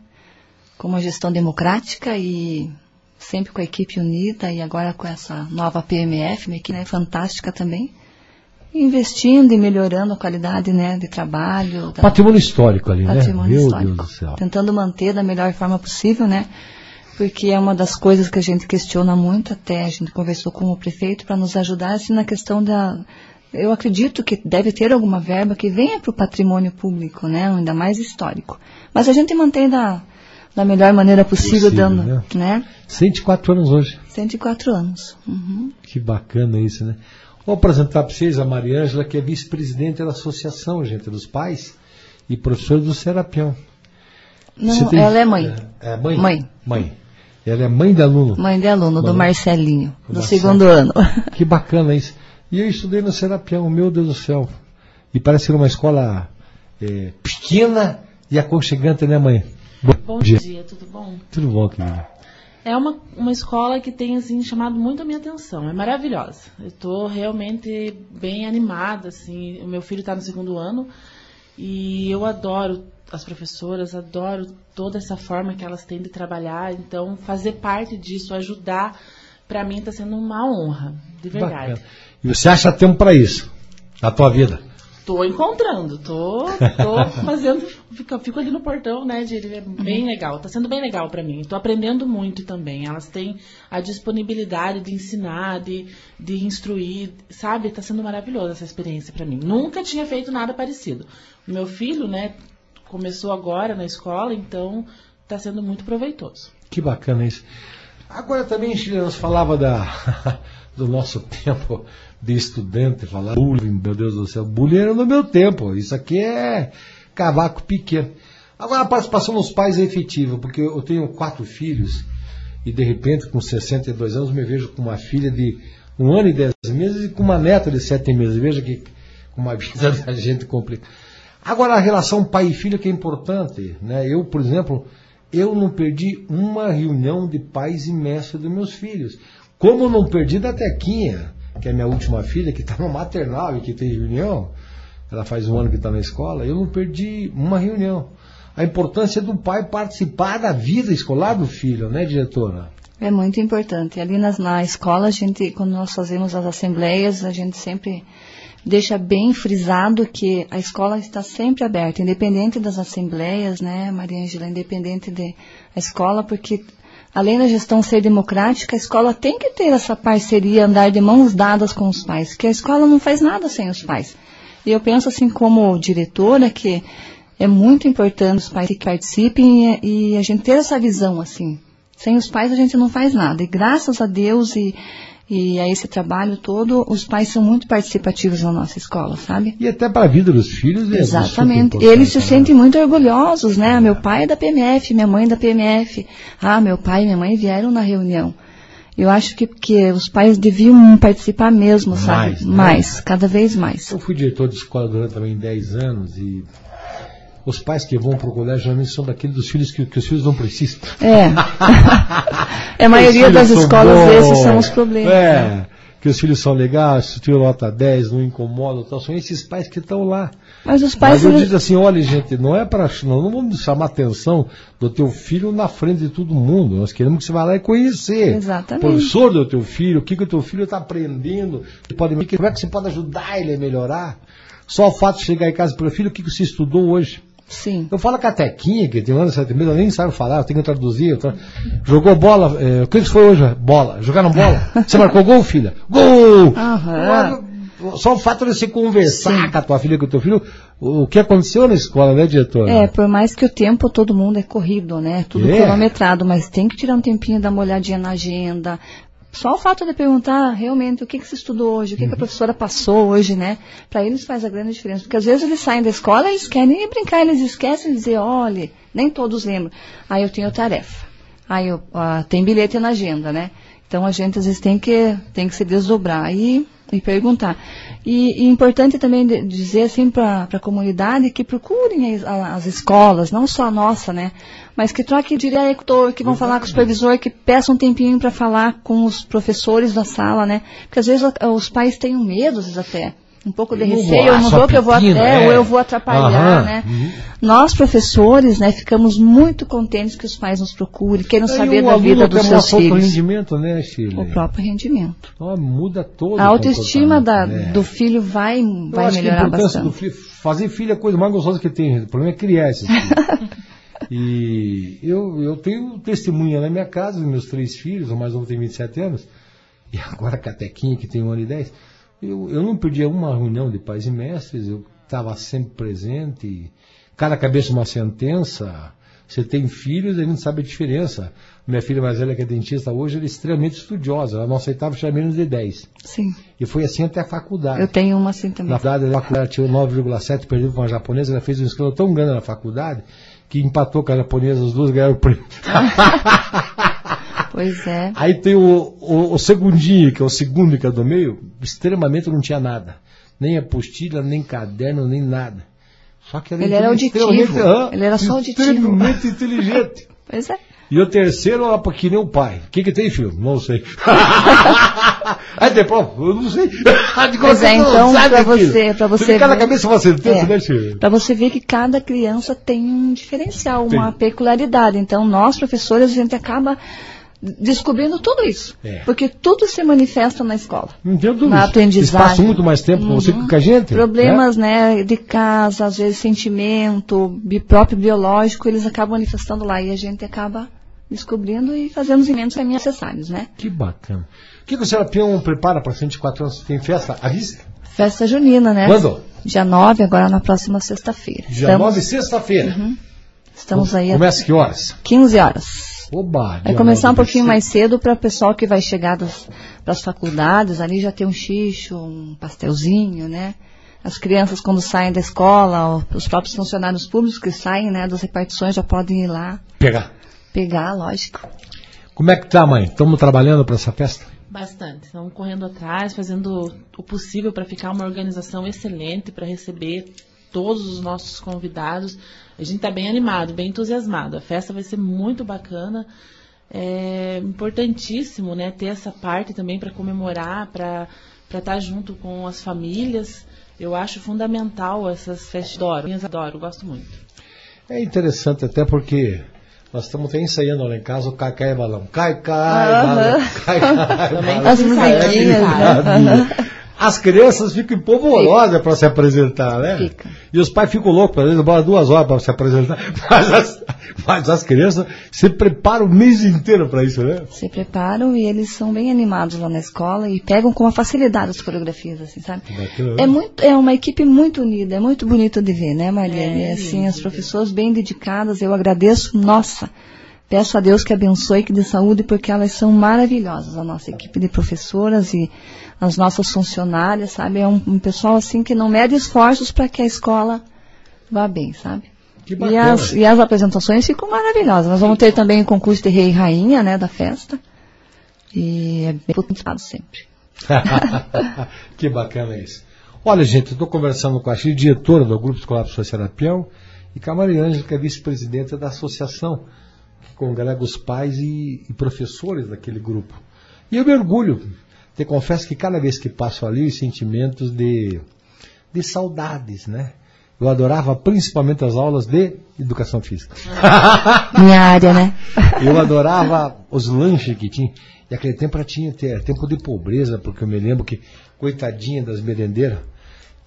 Com uma gestão democrática e sempre com a equipe unida e agora com essa nova PMF, uma equipe né, fantástica também. Investindo e melhorando a qualidade né, de trabalho. da- Patrimônio histórico ali, né? patrimônio Meu histórico. Deus do céu. Tentando manter da melhor forma possível, né? Porque é uma das coisas que a gente questiona muito, até a gente conversou com o prefeito para nos ajudar assim, na questão da. Eu acredito que deve ter alguma verba que venha para o patrimônio público, né? Ainda mais histórico. Mas a gente mantém da, da melhor maneira possível, Possível, dando, né? né? 104 anos hoje. 104 anos. Uhum. Que bacana isso, né? Vou apresentar para vocês a Mariângela, que é vice-presidente da Associação, gente, dos pais e professores do Serapião. Não, tem- ela é mãe. É, é mãe? Mãe. Mãe. Ela é mãe de aluno. Mãe de aluno, do. Marcelinho, Do segundo ano. Que bacana isso. E eu estudei no Serapião, meu Deus do céu. E parece ser uma escola é, pequena e aconchegante, né, mãe? Bom dia. tudo bom? Tudo bom, querida? É uma, uma escola que tem assim chamado muito a minha atenção. É maravilhosa. Eu estou realmente bem animada. Assim, o meu filho está no segundo ano e eu adoro as professoras, adoro toda essa forma que elas têm de trabalhar. Então, fazer parte disso, ajudar, para mim está sendo uma honra, de verdade. Bacana. E você acha tempo para isso? Na tua vida? Tô encontrando, tô, tô fazendo, fico, fico ali no portão, né, de, é bem legal, tá sendo bem legal pra mim. Tô aprendendo muito também. Elas têm a disponibilidade de ensinar, de, de instruir, sabe? Tá sendo maravilhosa essa experiência pra mim. Nunca tinha feito nada parecido. O meu filho, né, começou agora na escola, então tá sendo muito proveitoso. Que bacana isso. Agora também, Chile, nós falava da, do nosso tempo de estudante, falar bullying, meu Deus do céu, bullying era no meu tempo, isso aqui é cavaco pequeno. Agora a participação dos pais é efetiva, porque eu tenho quatro filhos e de repente com 62 anos me vejo com uma filha de um ano e dez meses e com uma neta de sete meses. Veja que uma vida da gente complica. Agora a relação pai e filho que é importante, né? Eu, por exemplo, eu não perdi uma reunião de pais e mestres dos meus filhos. Como não perdi da Tequinha, que é minha última filha, que está no maternal e que tem reunião, ela faz um ano que está na escola, eu não perdi uma reunião. A importância do pai participar da vida escolar do filho, né, diretora? É muito importante. Ali nas, na escola, a gente, quando nós fazemos as assembleias, a gente sempre deixa bem frisado que a escola está sempre aberta, independente das assembleias, né, Maria Angela, independente da escola, porque além da gestão ser democrática, a escola tem que ter essa parceria, andar de mãos dadas com os pais, que a escola não faz nada sem os pais. E eu penso assim como diretora que é muito importante os pais que participem e, e a gente ter essa visão assim. Sem os pais a gente não faz nada. E graças a Deus e, e a esse trabalho todo, os pais são muito participativos na nossa escola, sabe? E até para a vida dos filhos é Exatamente. Eles se né? sentem muito orgulhosos, né? Meu pai é da PMF, minha mãe é da PMF. Ah, meu pai e minha mãe vieram na reunião. Eu acho que, que os pais deviam participar mesmo, sabe? Mais, né? mais cada vez mais. Eu fui diretor de escola durante também 10 anos e os pais que vão para o colégio geralmente são daqueles dos filhos que, que os filhos não precisam. É. É, a maioria das escolas, bons, esses são os problemas. É, né? que os filhos são legais, se tira nota 10, não incomodam, tal, são esses pais que estão lá. Mas os pais. Mas eu eles- digo assim, olha gente, não é para não, não vamos chamar a atenção do teu filho na frente de todo mundo. Nós queremos que você vá lá e conhecer. Exatamente. O professor do teu filho, o que, que o teu filho está aprendendo, pode, como é que você pode ajudar ele a melhorar. Só o fato de chegar em casa para o filho, o que, que você estudou hoje? Sim. Eu falo com a Tequinha, que tem um ano, sete meses, ela nem sabe falar, eu tenho que traduzir. eu tra- Jogou bola, é, o que foi hoje? Bola. Jogaram bola? Você marcou gol, filha? Gol! Só o fato de você conversar com a tua filha, com o teu filho, o o que aconteceu na escola, né, diretora? É, por mais que o tempo todo mundo é corrido, né? Tudo É. cronometrado, mas tem que tirar um tempinho, dar uma olhadinha na agenda. Só o fato de perguntar realmente o que, que você estudou hoje, o que, que Uhum. a professora passou hoje, né? Para eles faz a grande diferença. Porque às vezes eles saem da escola e eles querem ir brincar, eles esquecem de dizer, olha, nem todos lembram. Aí eu tenho tarefa. Aí eu, ah, tem bilhete na agenda, né? Então a gente às vezes tem que, tem que se desdobrar e, e perguntar. E, e importante também de- dizer assim para a comunidade que procurem as, as escolas, não só a nossa, né? Mas que troquem diretor, que vão falar com o supervisor, que peçam um tempinho para falar com os professores da sala, né? Porque às vezes a- os pais têm medo, às vezes até. Um pouco de receio, eu não vou que eu vou até, é. ou eu vou atrapalhar, Aham. né? Uhum. Nós, professores, né, ficamos muito contentes que os pais nos procurem, queiram saber o da vida aluno dos seus mostra outro filhos. rendimento, né, Chile? O próprio rendimento. Ó, muda todo A o autoestima da, né? do filho vai, Eu vai acho que a melhorar bastante. do filho, fazer filho é a coisa mais gostosa que tem. O problema é criar esses filhos. e eu, eu tenho testemunha na minha casa, dos meus três filhos, o mais novo tem 27 anos, e agora a Tequinha, que tem um ano e 10. Eu, eu não perdia uma reunião de pais e mestres, eu estava sempre presente. Cada cabeça uma sentença. Você tem filhos, a gente sabe a diferença. Minha filha mais velha, que é dentista hoje, ela é extremamente estudiosa. Ela não aceitava tirar menos de 10. Sim. E foi assim até a faculdade. Eu tenho uma assim também. Na verdade, ela tirou 9,7, perdeu com uma japonesa, ela fez um escândalo tão grande na faculdade que empatou com a japonesa, as duas ganharam o prêmio. Pois é. Aí tem o, o, o segundinho, que é o segundo que é do meio, extremamente não tinha nada. Nem apostila, nem caderno, nem nada. Só que Ele era auditivo. Ele era só auditivo. Extremamente inteligente. Pois é. E o terceiro, ela que nem o pai. O que, que tem, filho? Não sei. Aí depois, eu não sei. De Pois é, você não então, pra filho. você, pra você Você cada ver- cabeça sentença, É. né, filho? Para você ver que cada criança tem um diferencial, uma Tem. peculiaridade. Então, nós, professores, a gente acaba descobrindo tudo isso. É. Porque tudo se manifesta na escola. Dúvida. Na Eles aprendizagem. passam muito mais tempo com você Uhum. que com a gente. Problemas, né, de casa, às vezes sentimento, próprio biológico, eles acabam manifestando lá e a gente acaba descobrindo e fazendo os emendos caminhos necessários, né? Que bacana. O que, que o senhora Pião prepara para 104 anos? Tem festa à vista? Festa junina, né? Quando? Dia 9, agora na próxima sexta-feira. Dia Estamos- 9, sexta-feira. Estamos aí Começa que horas? 15 horas. Oba, Vai começar um 9 de pouquinho mais cedo para o pessoal que vai chegar para as faculdades, ali já tem um xixo, um pastelzinho, né? As crianças quando saem da escola, os próprios funcionários públicos que saem, né, das repartições já podem ir lá Pegar. Pegar, lógico. Como é que tá, mãe? Estamos trabalhando para essa festa? Bastante. Estamos correndo atrás, fazendo o possível para ficar uma organização excelente para receber todos os nossos convidados. A gente está bem animado, bem entusiasmado. A festa vai ser muito bacana. É importantíssimo, né, ter essa parte também para comemorar, para para estar junto com as famílias. Eu acho fundamental essas festas. Adoro, eu adoro, gosto muito. É interessante até porque nós estamos até ensaiando lá em casa o cai, cai, balão. Cai, cai, Aham. balão. Cai, cai, balão. As musiquinhas, É, né? As crianças ficam empolvorosas para se apresentar, né? Fica. E os pais ficam loucos, às vezes demoram duas horas para se apresentar. Mas as, mas as crianças se preparam o mês inteiro para isso, né? Se preparam e eles são bem animados lá na escola e pegam com uma facilidade as coreografias, assim, sabe? Bacana, né? É muito, é uma equipe muito unida, é muito bonito de ver, né, Mariane? É, assim, lindo as professoras bem dedicadas, eu agradeço, nossa. Peço a Deus que abençoe, que dê saúde, porque elas são maravilhosas, a nossa equipe de professoras e as nossas funcionárias, sabe? É um, um pessoal assim que não mede esforços para que a escola vá bem, sabe? Que E bacana. as, e as apresentações ficam maravilhosas. Nós vamos ter também o concurso de rei e rainha, né, da festa. E é bem disputado sempre. que bacana isso. Olha, gente, eu estou conversando com a Xi, diretora do Grupo Escolar Serapião, e com a Maria Ângela, que é vice-presidenta da associação, que congrega os pais e, e professores daquele grupo. E eu me orgulho, te confesso que cada vez que passo ali, os sentimentos de, de saudades, né? Eu adorava principalmente as aulas de educação física. Minha área, né? Eu adorava os lanches que tinha. E aquele tempo era tinha era tempo de pobreza, porque eu me lembro que, coitadinha das merendeiras,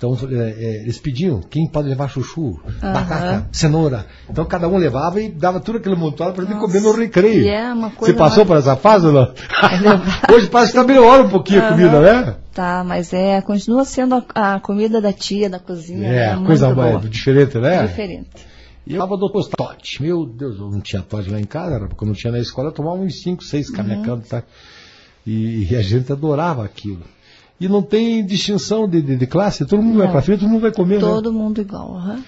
então é, é, eles pediam quem pode levar chuchu, batata, cenoura. Então cada um levava e dava tudo aquele montado para gente comer no recreio. é uma coisa Você passou por essa fase ou não? Hoje parece que está melhorando um pouquinho a comida, né? Tá, mas é, continua sendo a, a comida da tia, da cozinha. É, né? coisa mais boa. diferente, né? Diferente. E eu tava doutor Todd. Meu Deus, eu não tinha Todd lá em casa, era porque eu não tinha na escola, eu tomava uns 5, 6 Uhum. camecando, tá? E, e a gente adorava aquilo. E não tem distinção de, de, de classe, todo mundo vai Não. pra frente, todo mundo vai comer, né? Todo mundo igual. aham.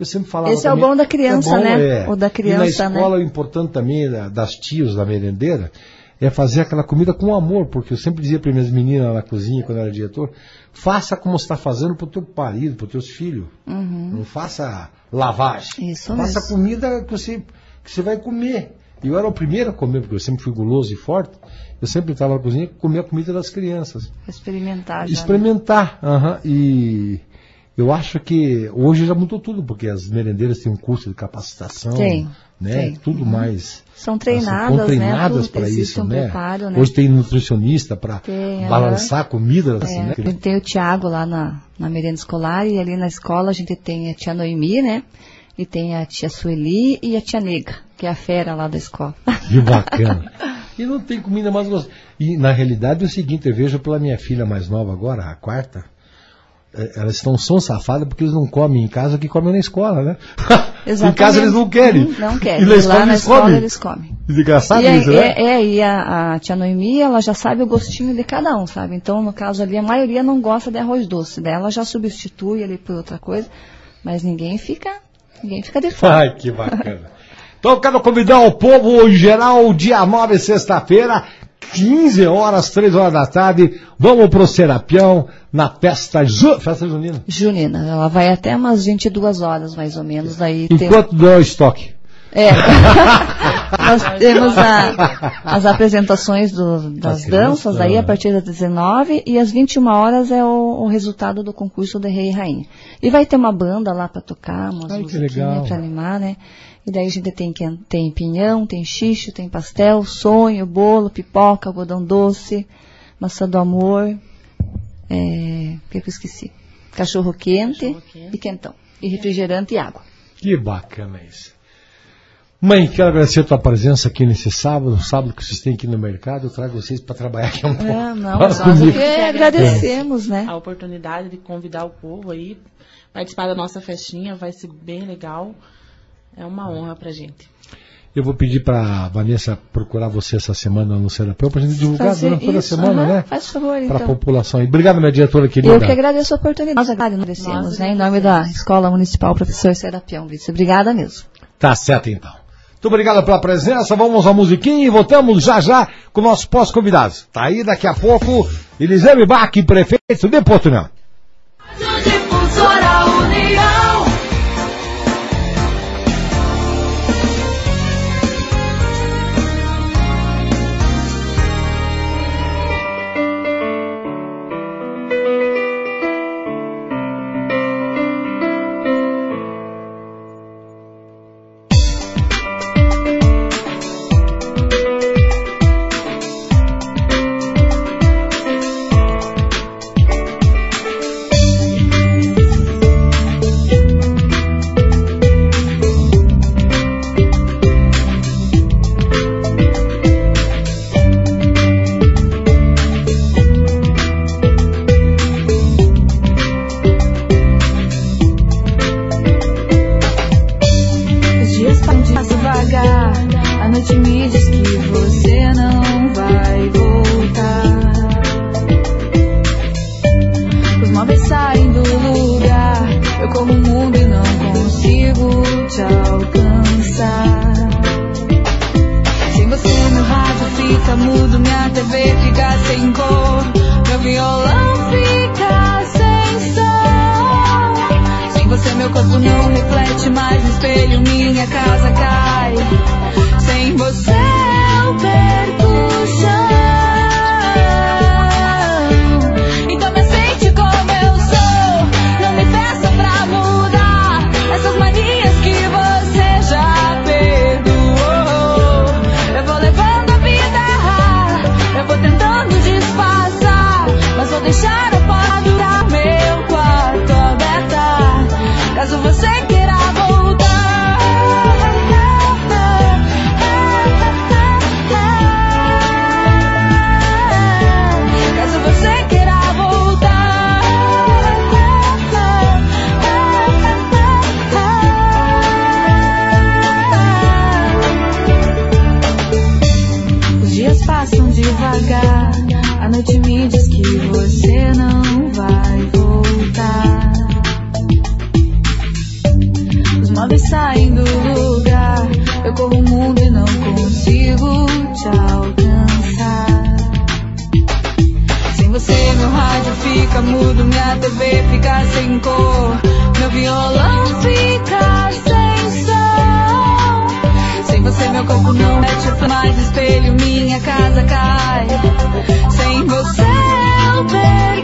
Eu sempre falava Esse é o bom da criança, bom, né? é. O da E criança, na né? escola, o importante também da- das tios, da merendeira, é fazer aquela comida com amor, porque eu sempre dizia para minhas meninas na cozinha, quando eu era diretor, faça como você está fazendo para o teu marido, para os teus filhos. Não faça lavagem. Uhum. Isso faça comida que você, que você vai comer. E eu era o primeiro a comer, porque eu sempre fui guloso e forte. Eu sempre estava na cozinha comia a comida das crianças. Experimentar já. né? Experimentar. aham, E eu acho que hoje já mudou tudo, porque as merendeiras têm um curso de capacitação. Tem, Né? tem. Tudo mais. São treinadas, são treinadas né? para isso, um né? preparo, né? Hoje tem nutricionista para balançar a comida. Assim, É, né? o Tiago lá na, na merenda escolar e ali na escola a gente tem a tia Noemi, né? E tem a tia Sueli e a tia Nega, que é a fera lá da escola. Que bacana. E não tem comida mais gostosa. E na realidade é o seguinte, eu vejo pela minha filha mais nova agora, a quarta, eh, elas estão são safadas porque eles não comem em casa que comem na escola, né? em Exatamente. casa eles não querem. Não querem. E na escola lá na eles escola comem. eles comem. Engraçado e aí, isso, né? é, é, e a, a tia Noemi, ela já sabe o gostinho de cada um, sabe? Então, no caso ali, a maioria não gosta de arroz doce. Daí ela já substitui ali por outra coisa, mas ninguém fica, ninguém fica de fora. Ai, que bacana. Então eu quero convidar o povo em geral, dia 9, sexta-feira, 15 horas, 3 horas da tarde, vamos pro Serapião, na festa, ju festa junina. Junina, ela vai até umas 22 horas, mais ou menos, daí tem... Enquanto der o estoque. É. Nós temos a- as apresentações do- das crianças, danças aí ah. a partir das 19 e às 21 horas é o, o resultado do concurso de Rei e Rainha. E vai ter uma banda lá para tocar, umas Ai, musiquinhas para animar, né? E daí a gente tem, que- tem pinhão, tem xixo, tem pastel, sonho, bolo, pipoca, algodão doce, maçã do amor, é, o que que eu esqueci? Cachorro quente, Cachorro-quente. e quentão. E refrigerante e água. Que bacana isso. Mãe, quero agradecer a tua presença aqui nesse sábado, sábado que vocês têm aqui no mercado, eu trago vocês para trabalhar aqui um pouco. É, não, nós que agradecemos, né? a oportunidade de convidar o povo aí, participar da nossa festinha, vai ser bem legal. É uma honra pra gente. Eu vou pedir para Vanessa procurar você essa semana no Serapeu para a gente divulgar Fazer durante toda a semana, aham, né? Faz favor, Para a então. população. E obrigado, minha diretora querida. Eu que agradeço a oportunidade. Nós agradecemos, Nós né? Em nome da Escola Municipal Professor Serapião, vice. Obrigada mesmo. Tá certo, então. Muito obrigado pela presença. Vamos à musiquinha e voltamos já já com nossos pós-convidados. Tá aí daqui a pouco Eliseu Bach, prefeito de Portugal. Difusora me diz que você não vai voltar. Os móveis saem do lugar. Eu corro o mundo e não consigo te alcançar. Sem você, meu rádio fica mudo, minha TV fica sem cor, meu violão fica meu corpo não mete mais espelho, minha casa cai. Sem você, eu perco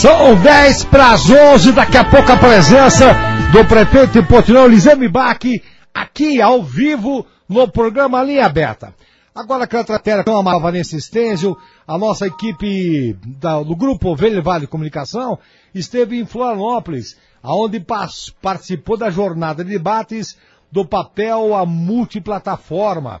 São 10 para as 11, daqui a pouco a presença do prefeito de Portinão, Lisame Bach, aqui ao vivo no programa Linha Aberta. Agora que a Tratera com a Vanessa Stenzio, a nossa equipe da- do grupo Ovelha Vale Comunicação esteve em Florianópolis, aonde pas- participou da jornada de debates do papel à multiplataforma.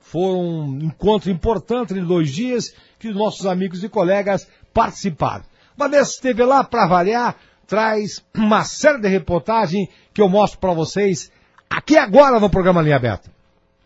Foi um encontro importante de dois dias que os nossos amigos e colegas participaram. Vanessa esteve lá para variar, traz uma série de reportagens que eu mostro para vocês aqui agora no programa Linha Aberta.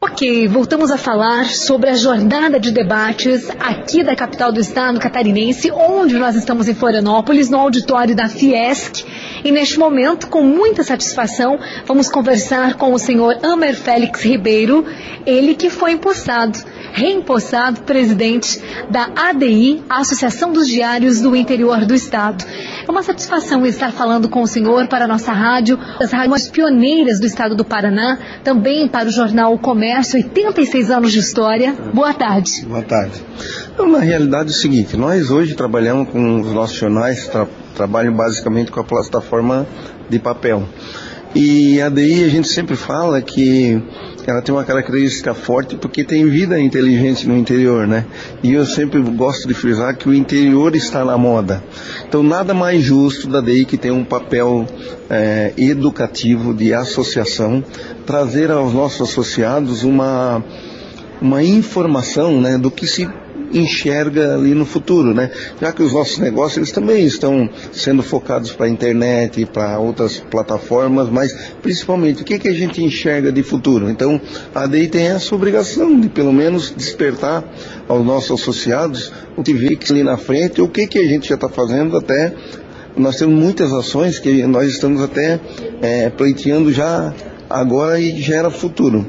Ok, voltamos a falar sobre a jornada de debates aqui da capital do estado catarinense, onde nós estamos em Florianópolis, no auditório da Fiesc. E neste momento, com muita satisfação, vamos conversar com o senhor Amer Félix Ribeiro, ele que foi empossado, reempossado presidente da ADI, Associação dos Diários do Interior do Estado. É uma satisfação estar falando com o senhor para a nossa rádio, as rádios pioneiras do estado do Paraná, também para o jornal O Comércio, 86 anos de história. Boa tarde. Boa tarde. Então, na realidade é o seguinte, nós hoje trabalhamos com os nossos jornais, tra trabalham basicamente com a plataforma de papel. E a DI a gente sempre fala que ela tem uma característica forte porque tem vida inteligente no interior, né? E eu sempre gosto de frisar que o interior está na moda. Então nada mais justo da DI que tem um papel eh, educativo de associação, trazer aos nossos associados uma uma informação né, do que se enxerga ali no futuro, né? Já que os nossos negócios eles também estão sendo focados para a internet para outras plataformas, mas principalmente o que, que a gente enxerga de futuro. Então a DI tem essa obrigação de pelo menos despertar aos nossos associados o que vê que ali na frente, o que, que a gente já está fazendo até nós temos muitas ações que nós estamos até é, pleiteando já agora e gera futuro.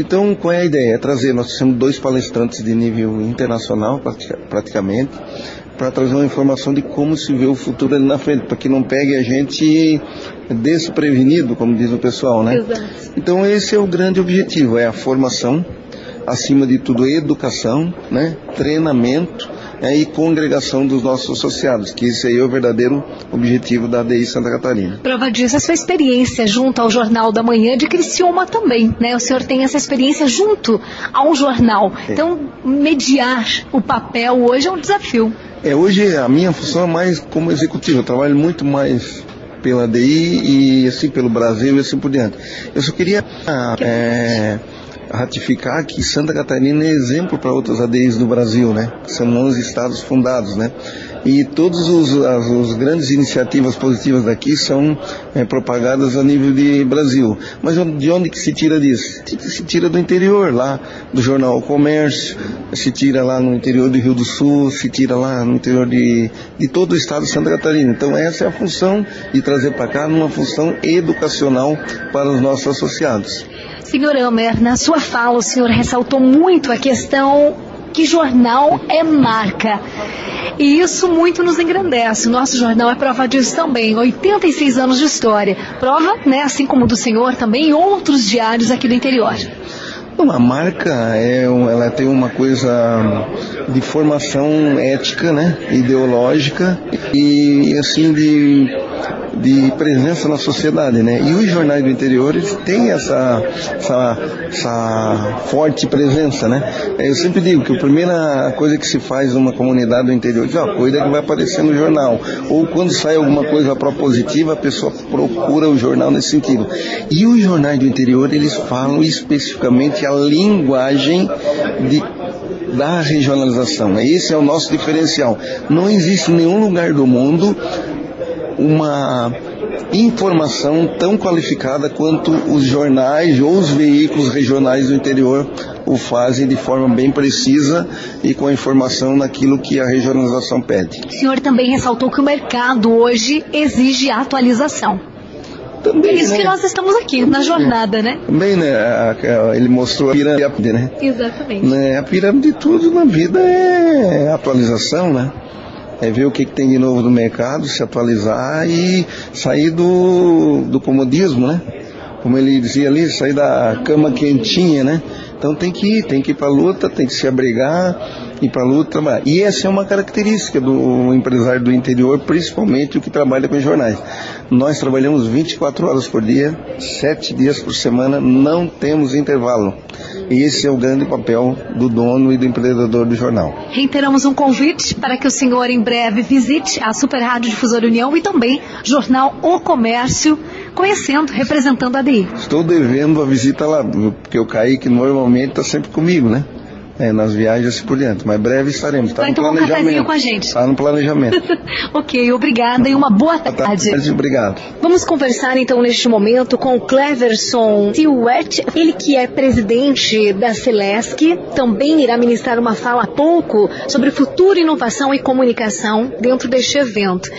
Então, qual é a ideia? É trazer, nós temos dois palestrantes de nível internacional, pratica, praticamente, para trazer uma informação de como se vê o futuro ali na frente, para que não pegue a gente desprevenido, como diz o pessoal, né? Exato. Então, esse é o grande objetivo, é a formação, acima de tudo, educação, né? treinamento, é, e congregação dos nossos associados, que esse aí é o verdadeiro objetivo da ADI Santa Catarina. Prova disso a sua experiência junto ao Jornal da Manhã de Criciúma também, né? O senhor tem essa experiência junto ao jornal. É. Então, mediar o papel hoje é um desafio. É, hoje a minha função é mais como executivo, eu trabalho muito mais pela DI e assim pelo Brasil e assim por diante. Eu só queria é, ratificar que Santa Catarina é exemplo para outras ADIs do Brasil, né? São 11 estados fundados, né? E todas as grandes iniciativas positivas daqui são é, propagadas a nível de Brasil. Mas de onde que se tira disso? Se tira do interior, lá do jornal O Comércio, se tira lá no interior do Rio do Sul, se tira lá no interior de, de todo o estado de Santa Catarina. Então essa é a função de trazer para cá numa função educacional para os nossos associados. Senhor Elmer, na sua fala o senhor ressaltou muito a questão que jornal é marca. E isso muito nos engrandece. O nosso jornal é prova disso também. 86 anos de história. Prova, né, assim como do senhor, também outros diários aqui do interior. Uma marca é, ela tem uma coisa de formação ética, né, ideológica e assim de de presença na sociedade, né? E os jornais do interior têm essa, essa, essa forte presença, né? Eu sempre digo que a primeira coisa que se faz numa comunidade do interior é uma coisa que vai aparecer no jornal. Ou quando sai alguma coisa propositiva, a pessoa procura o jornal nesse sentido. E os jornais do interior eles falam especificamente a linguagem de da regionalização. Esse é o nosso diferencial. Não existe nenhum lugar do mundo uma informação tão qualificada quanto os jornais ou os veículos regionais do interior o fazem de forma bem precisa e com a informação naquilo que a regionalização pede. O senhor também ressaltou que o mercado hoje exige atualização. Também, é isso né? que nós estamos aqui, na jornada, né? Também, né? Ele mostrou a pirâmide, né? Exatamente. Né, A pirâmide de tudo na vida é atualização, né? É ver o que, que tem de novo no mercado, se atualizar e sair do, do comodismo, né? Como ele dizia ali, sair da cama quentinha, né? Então tem que ir, tem que ir para a luta, tem que se abrigar, ir para a luta, trabalhar. E essa é uma característica do empresário do interior, principalmente o que trabalha com jornais. Nós trabalhamos 24 horas por dia, 7 dias por semana, não temos intervalo. Esse é o grande papel do dono e do empreendedor do jornal. Reiteramos um convite para que o senhor em breve visite a Super Rádio Difusora União e também Jornal O Comércio, conhecendo, representando a DI. Estou devendo a visita lá, porque o Kaique normalmente está sempre comigo, né? É, nas viagens por diante. Mas breve estaremos. Está Vai no tomar um planejamento. cafezinho com a gente. Está no planejamento. ok, obrigada e uma boa tarde. Obrigado. Vamos conversar então neste momento com o Cleverson Silwet, ele que é presidente da Celesc, também irá ministrar uma fala há pouco sobre futuro, inovação e comunicação dentro deste evento.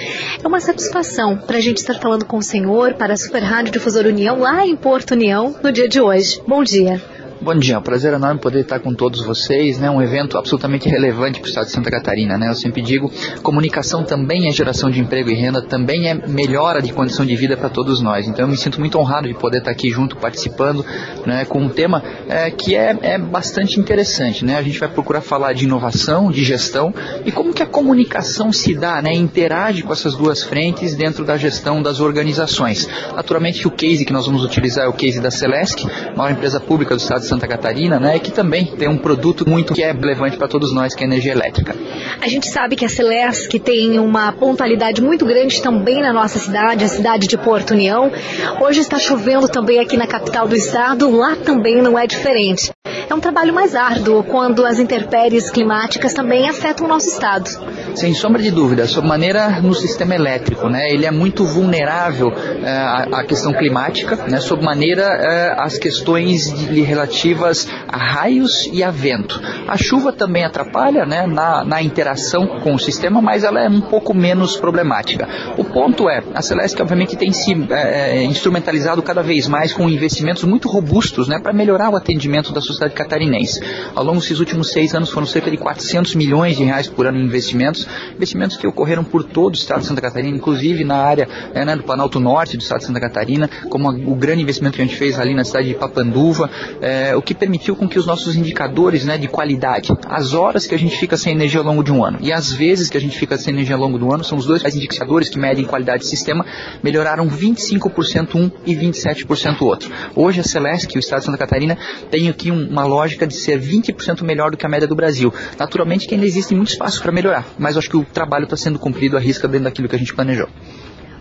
É uma satisfação para a gente estar falando com o senhor para a Super Rádio Difusora União lá em Porto União no dia de hoje. Bom dia. Bom dia, é um prazer enorme poder estar com todos vocês, né? Um evento absolutamente relevante para o estado de Santa Catarina, né? Eu sempre digo, comunicação também é geração de emprego e renda, também é melhora de condição de vida para todos nós. Então eu me sinto muito honrado de poder estar aqui junto, participando, né? Com um tema é, que é, é bastante interessante, né? A gente vai procurar falar de inovação, de gestão e como que a comunicação se dá, né? Interage com essas duas frentes dentro da gestão das organizações. Naturalmente o case que nós vamos utilizar é o case da Celesc, maior empresa pública do estado de Santa Catarina, né, que também tem um produto muito que é relevante para todos nós, que é a energia elétrica. A gente sabe que a Celesc tem uma pontualidade muito grande também na nossa cidade, a cidade de Porto União. Hoje está chovendo também aqui na capital do estado, lá também não é diferente. É um trabalho mais árduo quando as intempéries climáticas também afetam o nosso estado. Sem sombra de dúvida, sob maneira no sistema elétrico, né, ele é muito vulnerável eh, à, questão climática, né, sob maneira eh, às questões de, relativas a raios e a vento. A chuva também atrapalha né, na, na interação com o sistema, mas ela é um pouco menos problemática. O ponto é, a Celeste obviamente tem se eh, instrumentalizado cada vez mais com investimentos muito robustos né, para melhorar o atendimento da sociedade catarinense. Ao longo desses últimos seis anos foram cerca de 400 milhões de reais por ano em investimentos, investimentos que ocorreram por todo o estado de Santa Catarina, inclusive na área eh, né, do Planalto Norte do estado de Santa Catarina, como o grande investimento que a gente fez ali na cidade de Papanduva, eh, o que permitiu com que os nossos indicadores né, de qualidade, as horas que a gente fica sem energia ao longo de um ano e as vezes que a gente fica sem energia ao longo do ano, são os dois indicadores que medem qualidade de sistema, melhoraram 25% um e 27% o outro. Hoje a Celesc, o estado de Santa Catarina, tem aqui um, uma lógica de ser 20% melhor do que a média do Brasil. Naturalmente que ainda existe muito espaço para melhorar, mas acho que o trabalho está sendo cumprido à risca dentro daquilo que a gente planejou.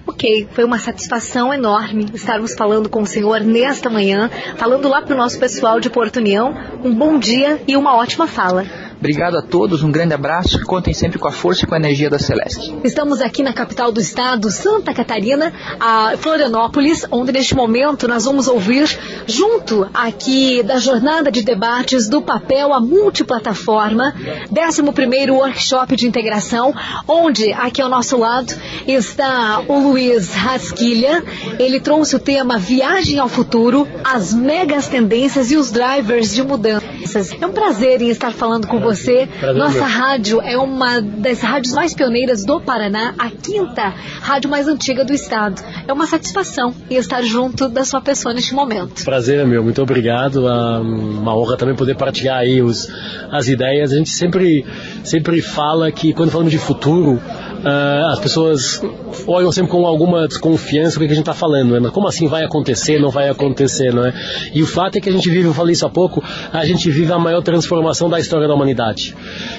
Ok, foi uma satisfação enorme estarmos falando com o senhor nesta manhã, falando lá para o nosso pessoal de Porto União. Um bom dia e uma ótima fala. Obrigado a todos, um grande abraço e contem sempre com a força e com a energia da Celeste. Estamos aqui na capital do estado, Santa Catarina, a Florianópolis, onde neste momento nós vamos ouvir, junto aqui da jornada de debates do papel à multiplataforma, 11º Workshop de Integração, onde aqui ao nosso lado está o Luiz Rasquilha. Ele trouxe o tema Viagem ao Futuro, as megas tendências e os drivers de mudanças. É um prazer em estar falando com você. Nossa rádio é uma das rádios mais pioneiras do Paraná, a quinta rádio mais antiga do estado. É uma satisfação em estar junto da sua pessoa neste momento. Prazer é meu, muito obrigado. Ah, Uma honra também poder partilhar aí os, as ideias. A gente sempre, sempre fala que quando falamos de futuro, ah, as pessoas olham sempre com alguma desconfiança o que a gente está falando. Né? Como assim vai acontecer, não vai acontecer, não é? E o fato é que a gente vive, eu falei isso há pouco, a gente vive a maior transformação da história da humanidade.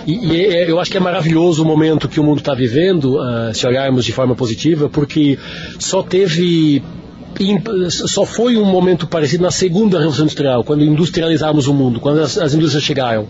E, e é- eu acho que é maravilhoso o momento que o mundo está vivendo, ah, se olharmos de forma positiva, porque só teve só foi um momento parecido na segunda revolução industrial, quando industrializamos o mundo, quando as, as indústrias chegaram.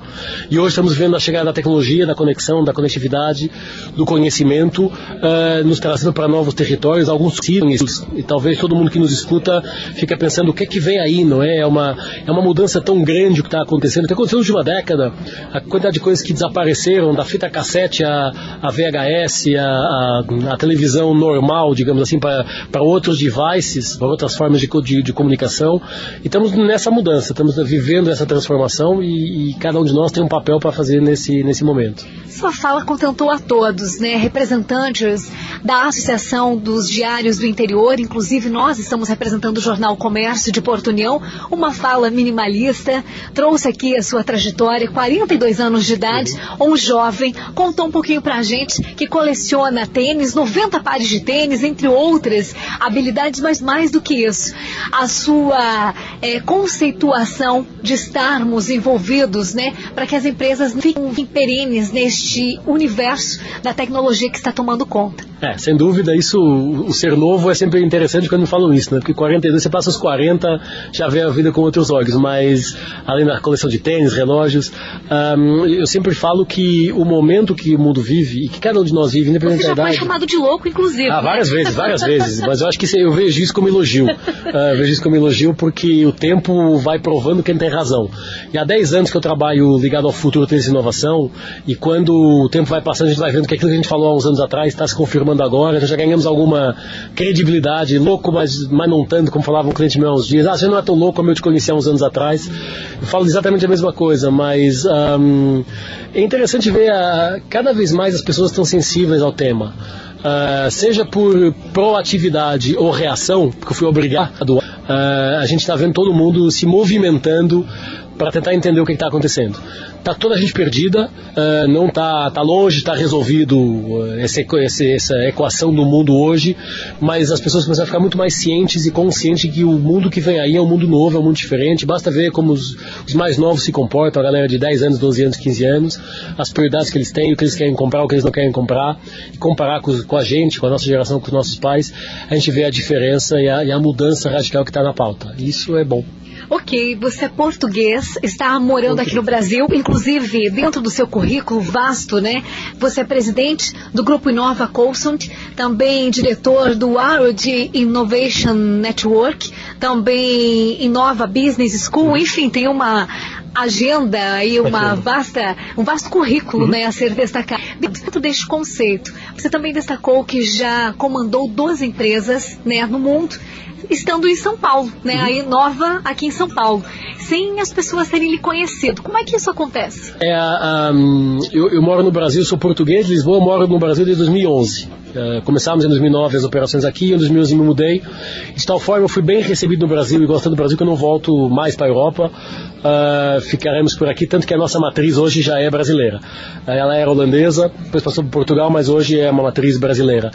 E hoje estamos vendo a chegada da tecnologia, da conexão, da conectividade, do conhecimento, eh, nos trazendo para novos territórios, alguns ciclos, e talvez todo mundo que nos escuta fica pensando o que é que vem aí, não é? É uma, é uma mudança tão grande o que está acontecendo. Tem acontecido na última década, a quantidade de coisas que desapareceram, da fita cassete a VHS, a televisão normal, digamos assim, para outros devices, para outras formas de, de, de comunicação. E estamos nessa mudança, estamos vivendo essa transformação e, e cada um de nós tem um papel para fazer nesse, nesse momento. Sua fala contentou a todos, né? Representantes da Associação dos Diários do Interior, inclusive nós estamos representando o jornal Comércio de Porto União, uma fala minimalista, trouxe aqui a sua trajetória, 42 anos de idade, um jovem, contou um pouquinho pra gente que coleciona tênis, 90 pares de tênis, entre outras habilidades, mas mais do que isso, a sua eh, conceituação de estarmos envolvidos, né, para que as empresas fiquem perenes neste universo da tecnologia que está tomando conta. É, sem dúvida, isso, o ser novo é sempre interessante quando me falam isso, né? Porque 42, você passa os 40, já vê a vida com outros olhos, mas além da coleção de tênis, relógios, ahm, eu sempre falo que o momento que o mundo vive, e que cada um de nós vive, independente Você já da foi idade... chamado de louco, inclusive. Ah, né? várias vezes, várias vezes. Mas eu acho que eu vejo isso como elogio. Ah, vejo isso como elogio porque o tempo vai provando quem tem razão. E há 10 anos que eu trabalho ligado ao futuro tênis e inovação, e quando o tempo vai passando, a gente vai vendo que aquilo que a gente falou há uns anos atrás está se confirmando agora, já ganhamos alguma credibilidade, louco, mas, mas não tanto, como falava um cliente meu há uns dias. Ah, você não é tão louco como eu te conheci há uns anos atrás. Eu falo exatamente a mesma coisa, mas ahm, é interessante ver a, cada vez mais as pessoas estão sensíveis ao tema. Ah, seja por proatividade ou reação, porque eu fui obrigado, ah, a gente está vendo todo mundo se movimentando para tentar entender o que está acontecendo. Tá toda a gente perdida, ah, não tá, tá longe, está resolvido ah, essa, equa- esse- essa equação do mundo hoje, mas as pessoas começam a ficar muito mais cientes e conscientes que o mundo que vem aí é um mundo novo, é um mundo diferente. Basta ver como os, os mais novos se comportam, a galera de 10 anos, 12 anos, 15 anos, as prioridades que eles têm, o que eles querem comprar, o que eles não querem comprar, e comparar com, com a gente, com a nossa geração, com os nossos pais, a gente vê a diferença e a, e a mudança radical que está na pauta. Isso é bom. Ok, você é português, está morando aqui no Brasil, inclusive dentro do seu currículo vasto, né? Você é presidente do Grupo Inova Consult, também diretor do R&D Innovation Network, também Inova Business School, enfim, tem uma agenda e uma vasta, um vasto currículo né, a ser destacado. Dentro deste conceito, você também destacou que já comandou 12 empresas né, no mundo, estando em São Paulo, né, a Inova aqui em São Paulo, sem as pessoas terem lhe conhecido. Como é que isso acontece? É, a- eu, eu moro no Brasil, sou português de Lisboa, moro no Brasil desde 2011. Eh, começamos em 2009 as operações aqui, em 2011 me mudei. De tal forma, eu fui bem recebido no Brasil e gostando do Brasil que eu não volto mais para a Europa. Ah, ficaremos por aqui, tanto que a nossa matriz hoje já é brasileira. Ah, ela era holandesa, depois passou por Portugal, mas hoje é uma matriz brasileira.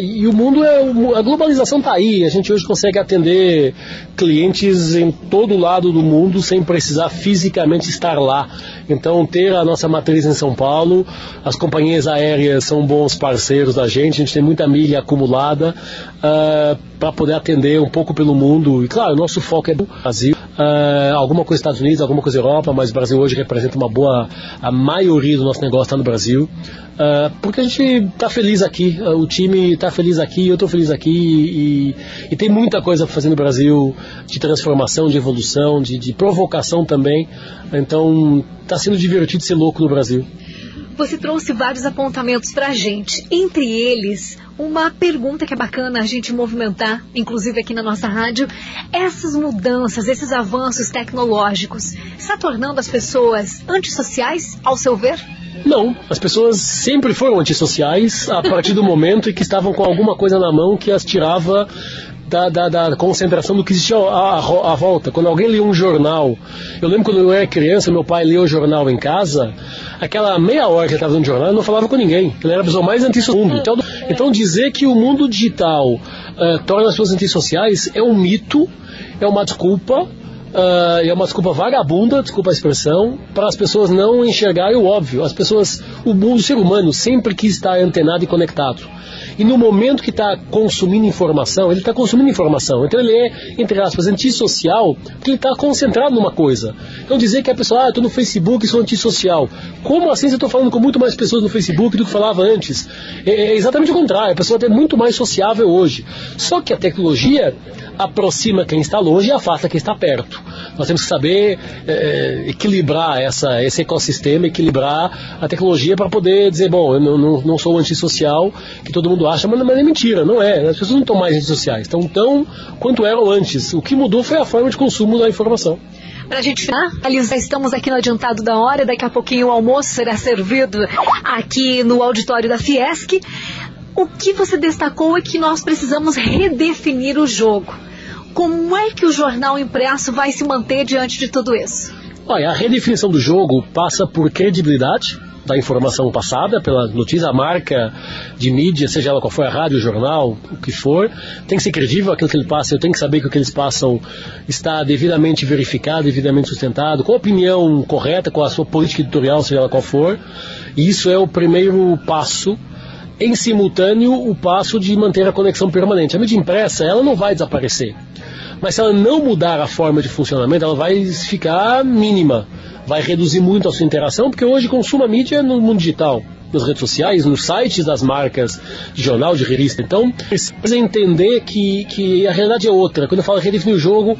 E, o mundo é. A globalização está aí, a gente hoje consegue atender clientes em todo lado do mundo sem precisar fisicamente estar lá. Então, ter a nossa matriz em São Paulo, as companhias aéreas são bons parceiros da gente, a gente tem muita milha acumulada para poder atender um pouco pelo mundo. E claro, o nosso foco é no Brasil, uh, alguma coisa Estados Unidos, alguma coisa Europa, mas o Brasil hoje representa uma boa, a maioria do nosso negócio está no Brasil. Uh, porque a gente está feliz aqui, uh, o time está feliz aqui, eu estou feliz aqui e, e, tem muita coisa para fazer no Brasil de transformação, de evolução, de, de provocação também. Então está sendo divertido ser louco no Brasil. Você trouxe vários apontamentos para a gente, entre eles uma pergunta que é bacana a gente movimentar, inclusive aqui na nossa rádio. Essas mudanças, esses avanços tecnológicos, está tornando as pessoas antissociais, ao seu ver? Não, as pessoas sempre foram antissociais a partir do momento em que estavam com alguma coisa na mão que as tirava da, da, da, concentração do que existia à, à, à, volta. Quando alguém lia um jornal, eu lembro quando eu era criança, meu pai lia o jornal em casa, aquela meia hora que ele estava no jornal, eu não falava com ninguém. Ele era a pessoa mais do mundo. Então, então dizer que o mundo digital uh, torna as pessoas antissociais é um mito, é uma desculpa, Uh, é uma desculpa vagabunda, desculpa a expressão, para as pessoas não enxergarem o óbvio. As pessoas, o, o ser humano sempre quis estar antenado e conectado. E no momento que está consumindo informação, ele está consumindo informação. Então ele é, entre aspas, antissocial, porque ele está concentrado numa coisa. Então dizer que a pessoa, ah, eu estou no Facebook e sou antissocial. Como assim você estou falando com muito mais pessoas no Facebook do que falava antes? É, é exatamente o contrário. A pessoa é muito mais sociável hoje. Só que a tecnologia aproxima quem está longe e afasta quem está perto. Nós temos que saber é, equilibrar essa, esse ecossistema, equilibrar a tecnologia para poder dizer, bom, eu não, não, não, sou antissocial, que todo mundo acha, mas, mas é mentira, não é. As pessoas não estão mais antissociais, estão tão quanto eram antes. O que mudou foi a forma de consumo da informação. Para a gente finalizar, estamos aqui no adiantado da hora, daqui a pouquinho o almoço será servido aqui no auditório da Fiesc. O que você destacou é que nós precisamos redefinir o jogo. Como é que o jornal impresso vai se manter diante de tudo isso? Olha, a redefinição do jogo passa por credibilidade da informação passada, pela notícia, a marca de mídia, seja ela qual for a rádio, o jornal, o que for, tem que ser credível aquilo que ele passa, eu tenho que saber que o que eles passam está devidamente verificado, devidamente sustentado, com a opinião correta, com a sua política editorial, seja ela qual for. E isso é o primeiro passo em simultâneo o passo de manter a conexão permanente. A mídia impressa, ela não vai desaparecer. Mas se ela não mudar a forma de funcionamento, ela vai ficar mínima. Vai reduzir muito a sua interação, porque hoje consuma mídia no mundo digital nas redes sociais, nos sites das marcas de jornal, de revista. Então, precisa entender que, que a realidade é outra. Quando eu falo redefinir o jogo,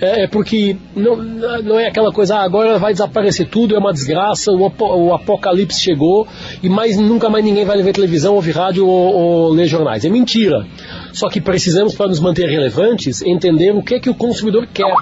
é, é porque não, não é aquela coisa, ah, agora vai desaparecer tudo, é uma desgraça, o, o apocalipse chegou e mais nunca mais ninguém vai ver televisão, ouvir rádio ou, ou ler jornais. É mentira. Só que precisamos, para nos manter relevantes, entender o que é que o consumidor quer.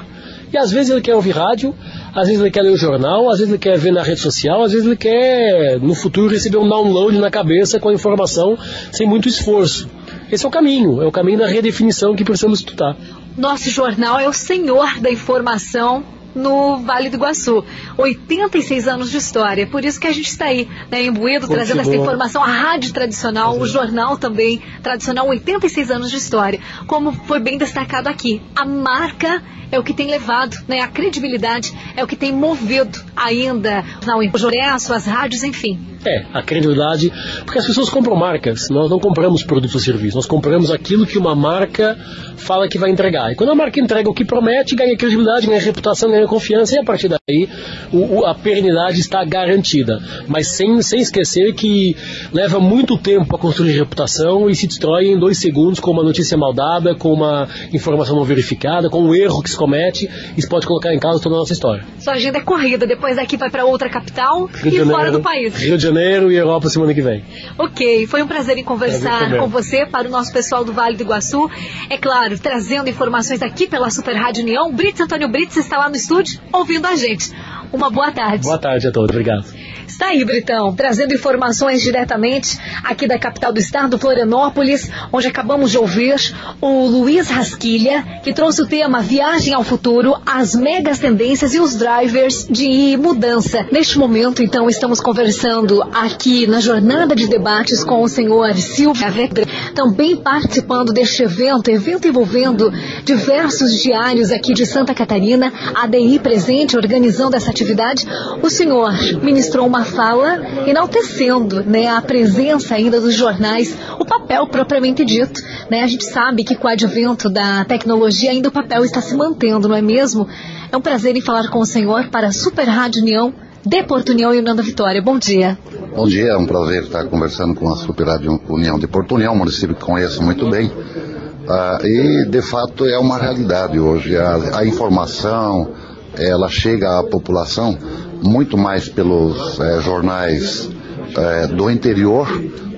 E às vezes ele quer ouvir rádio, às vezes ele quer ler o jornal, às vezes ele quer ver na rede social, às vezes ele quer, no futuro, receber um download na cabeça com a informação sem muito esforço. Esse é o caminho, é o caminho da redefinição que precisamos estudar. Nosso jornal é o senhor da informação no Vale do Iguaçu. 86 anos de história. Por isso que a gente está aí, né, imbuído, trazendo essa informação. A rádio tradicional, o jornal também tradicional, 86 anos de história. Como foi bem destacado aqui, a marca é o que tem levado, né? A credibilidade é o que tem movido ainda o impresso, as rádios, enfim. É, a credibilidade, porque as pessoas compram marcas, nós não compramos produtos ou serviços, nós compramos aquilo que uma marca fala que vai entregar. E quando a marca entrega o que promete, ganha credibilidade, ganha reputação, ganha confiança, e a partir daí o, o, a perenidade está garantida. Mas sem, sem esquecer que leva muito tempo para construir reputação e se destrói em dois segundos com uma notícia mal dada, com uma informação não verificada, com um erro que se comete, isso pode colocar em causa toda a nossa história. Sua agenda é corrida, depois daqui vai para outra capital Rio e fora do país. Rio de Janeiro e Europa semana que vem. Ok, foi um prazer em conversar prazer com você, para o nosso pessoal do Vale do Iguaçu. É claro, trazendo informações aqui pela Super Rádio União. Brits Antônio Brits está lá no estúdio ouvindo a gente. Uma boa tarde. Boa tarde a todos, obrigado. Está aí, Britão, trazendo informações diretamente aqui da capital do estado, Florianópolis, onde acabamos de ouvir o Luiz Rasquilha, que trouxe o tema Viagem ao Futuro, as megas tendências e os drivers de mudança. Neste momento, então, estamos conversando aqui na jornada de debates com o senhor Silvia Vector, também participando deste evento, evento envolvendo diversos diários aqui de Santa Catarina, a DI presente, organizando essa atividade, o senhor ministrou uma fala enaltecendo né, a presença ainda dos jornais, o papel propriamente dito. Né? A gente sabe que com o advento da tecnologia ainda o papel está se mantendo, não é mesmo? É um prazer em falar com o senhor para a Super Rádio União Porto União e Nanda Vitória. Bom dia. Bom dia, é um prazer estar conversando com a Super Rádio União de Porto União, um município que conheço muito bem. Ah, e, de fato, é uma realidade hoje. A, a informação, ela chega à população muito mais pelos eh, jornais eh, do interior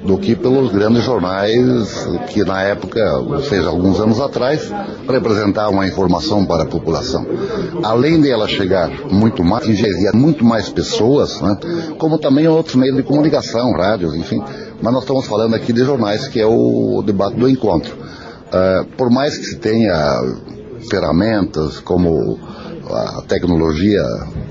do que pelos grandes jornais que na época, ou seja, alguns anos atrás, representavam a informação para a população. Além de ela chegar muito mais, ingerir muito mais pessoas, né, como também outros meios de comunicação, rádios, enfim, mas nós estamos falando aqui de jornais, que é o debate do encontro. Uh, por mais que se tenha ferramentas como a tecnologia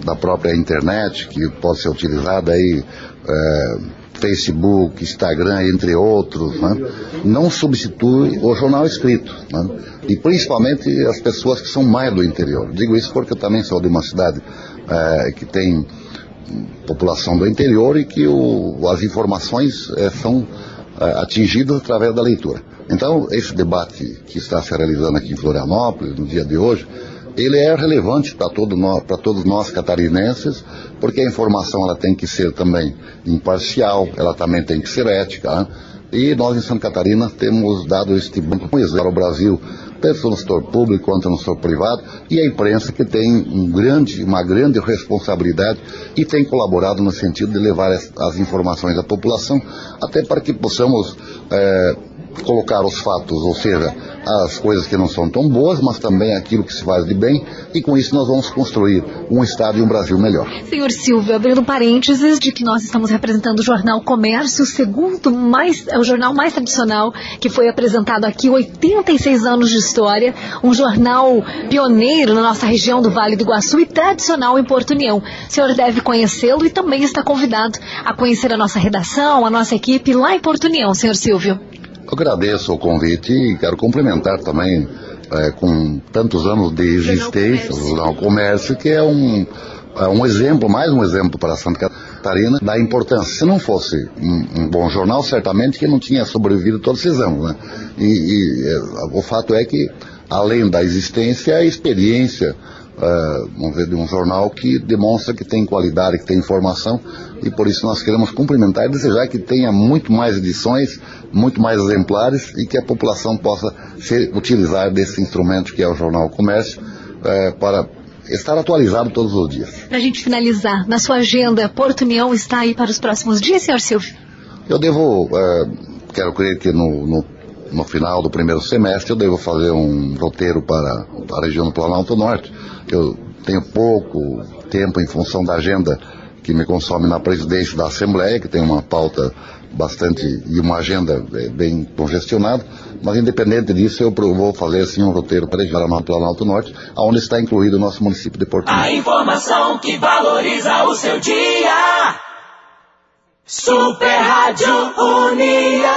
da própria internet, que pode ser utilizada aí, uh, Facebook, Instagram, entre outros, né? não substitui o jornal escrito. Né? E principalmente as pessoas que são mais do interior. Digo isso porque eu também sou de uma cidade é, que tem população do interior e que o, as informações é, são é, atingidas através da leitura. Então, esse debate que está se realizando aqui em Florianópolis, no dia de hoje, ele é relevante para todo nós, para todos nós catarinenses, porque a informação ela tem que ser também imparcial, ela também tem que ser ética. Né? E nós em Santa Catarina temos dado este banco para o Brasil, tanto no setor público quanto no setor privado, e a imprensa que tem um grande, uma grande responsabilidade e tem colaborado no sentido de levar as, as informações à população, até para que possamos é, colocar os fatos, ou seja, as coisas que não são tão boas, mas também aquilo que se faz de bem, e com isso nós vamos construir um Estado e um Brasil melhor. Senhor Silvio, abrindo parênteses de que nós estamos representando o jornal Comércio, o segundo mais, é o jornal mais tradicional que foi apresentado aqui, 86 anos de história, um jornal pioneiro na nossa região do Vale do Iguaçu e tradicional em Porto União. O senhor deve conhecê-lo e também está convidado a conhecer a nossa redação, a nossa equipe lá em Porto União, senhor Silvio. Agradeço o convite e quero complementar também é, com tantos anos de existência, o Jornal Comércio, que é um, é um exemplo, mais um exemplo para Santa Catarina da importância. Se não fosse um, um bom jornal, certamente que não tinha sobrevivido todos esses anos. Né? E, e é, o fato é que, além da existência, a experiência, uh, vamos ver, de um jornal que demonstra que tem qualidade, que tem informação, e por isso nós queremos cumprimentar e desejar que tenha muito mais edições, muito mais exemplares e que a população possa se utilizar desse instrumento que é o Jornal Comércio uh, para estar atualizado todos os dias. Para a gente finalizar, na sua agenda, Porto União está aí para os próximos dias, senhor Silvio? Eu devo, uh, quero crer que no, no no final do primeiro semestre eu devo fazer um roteiro para a região do Planalto Norte. Eu tenho pouco tempo em função da agenda que me consome na presidência da Assembleia, que tem uma pauta bastante e uma agenda é, bem congestionada, mas independente disso eu vou fazer assim um roteiro para a no Planalto Norte, onde está incluído o nosso município de Porto A informação que valoriza o seu dia. Super Rádio União.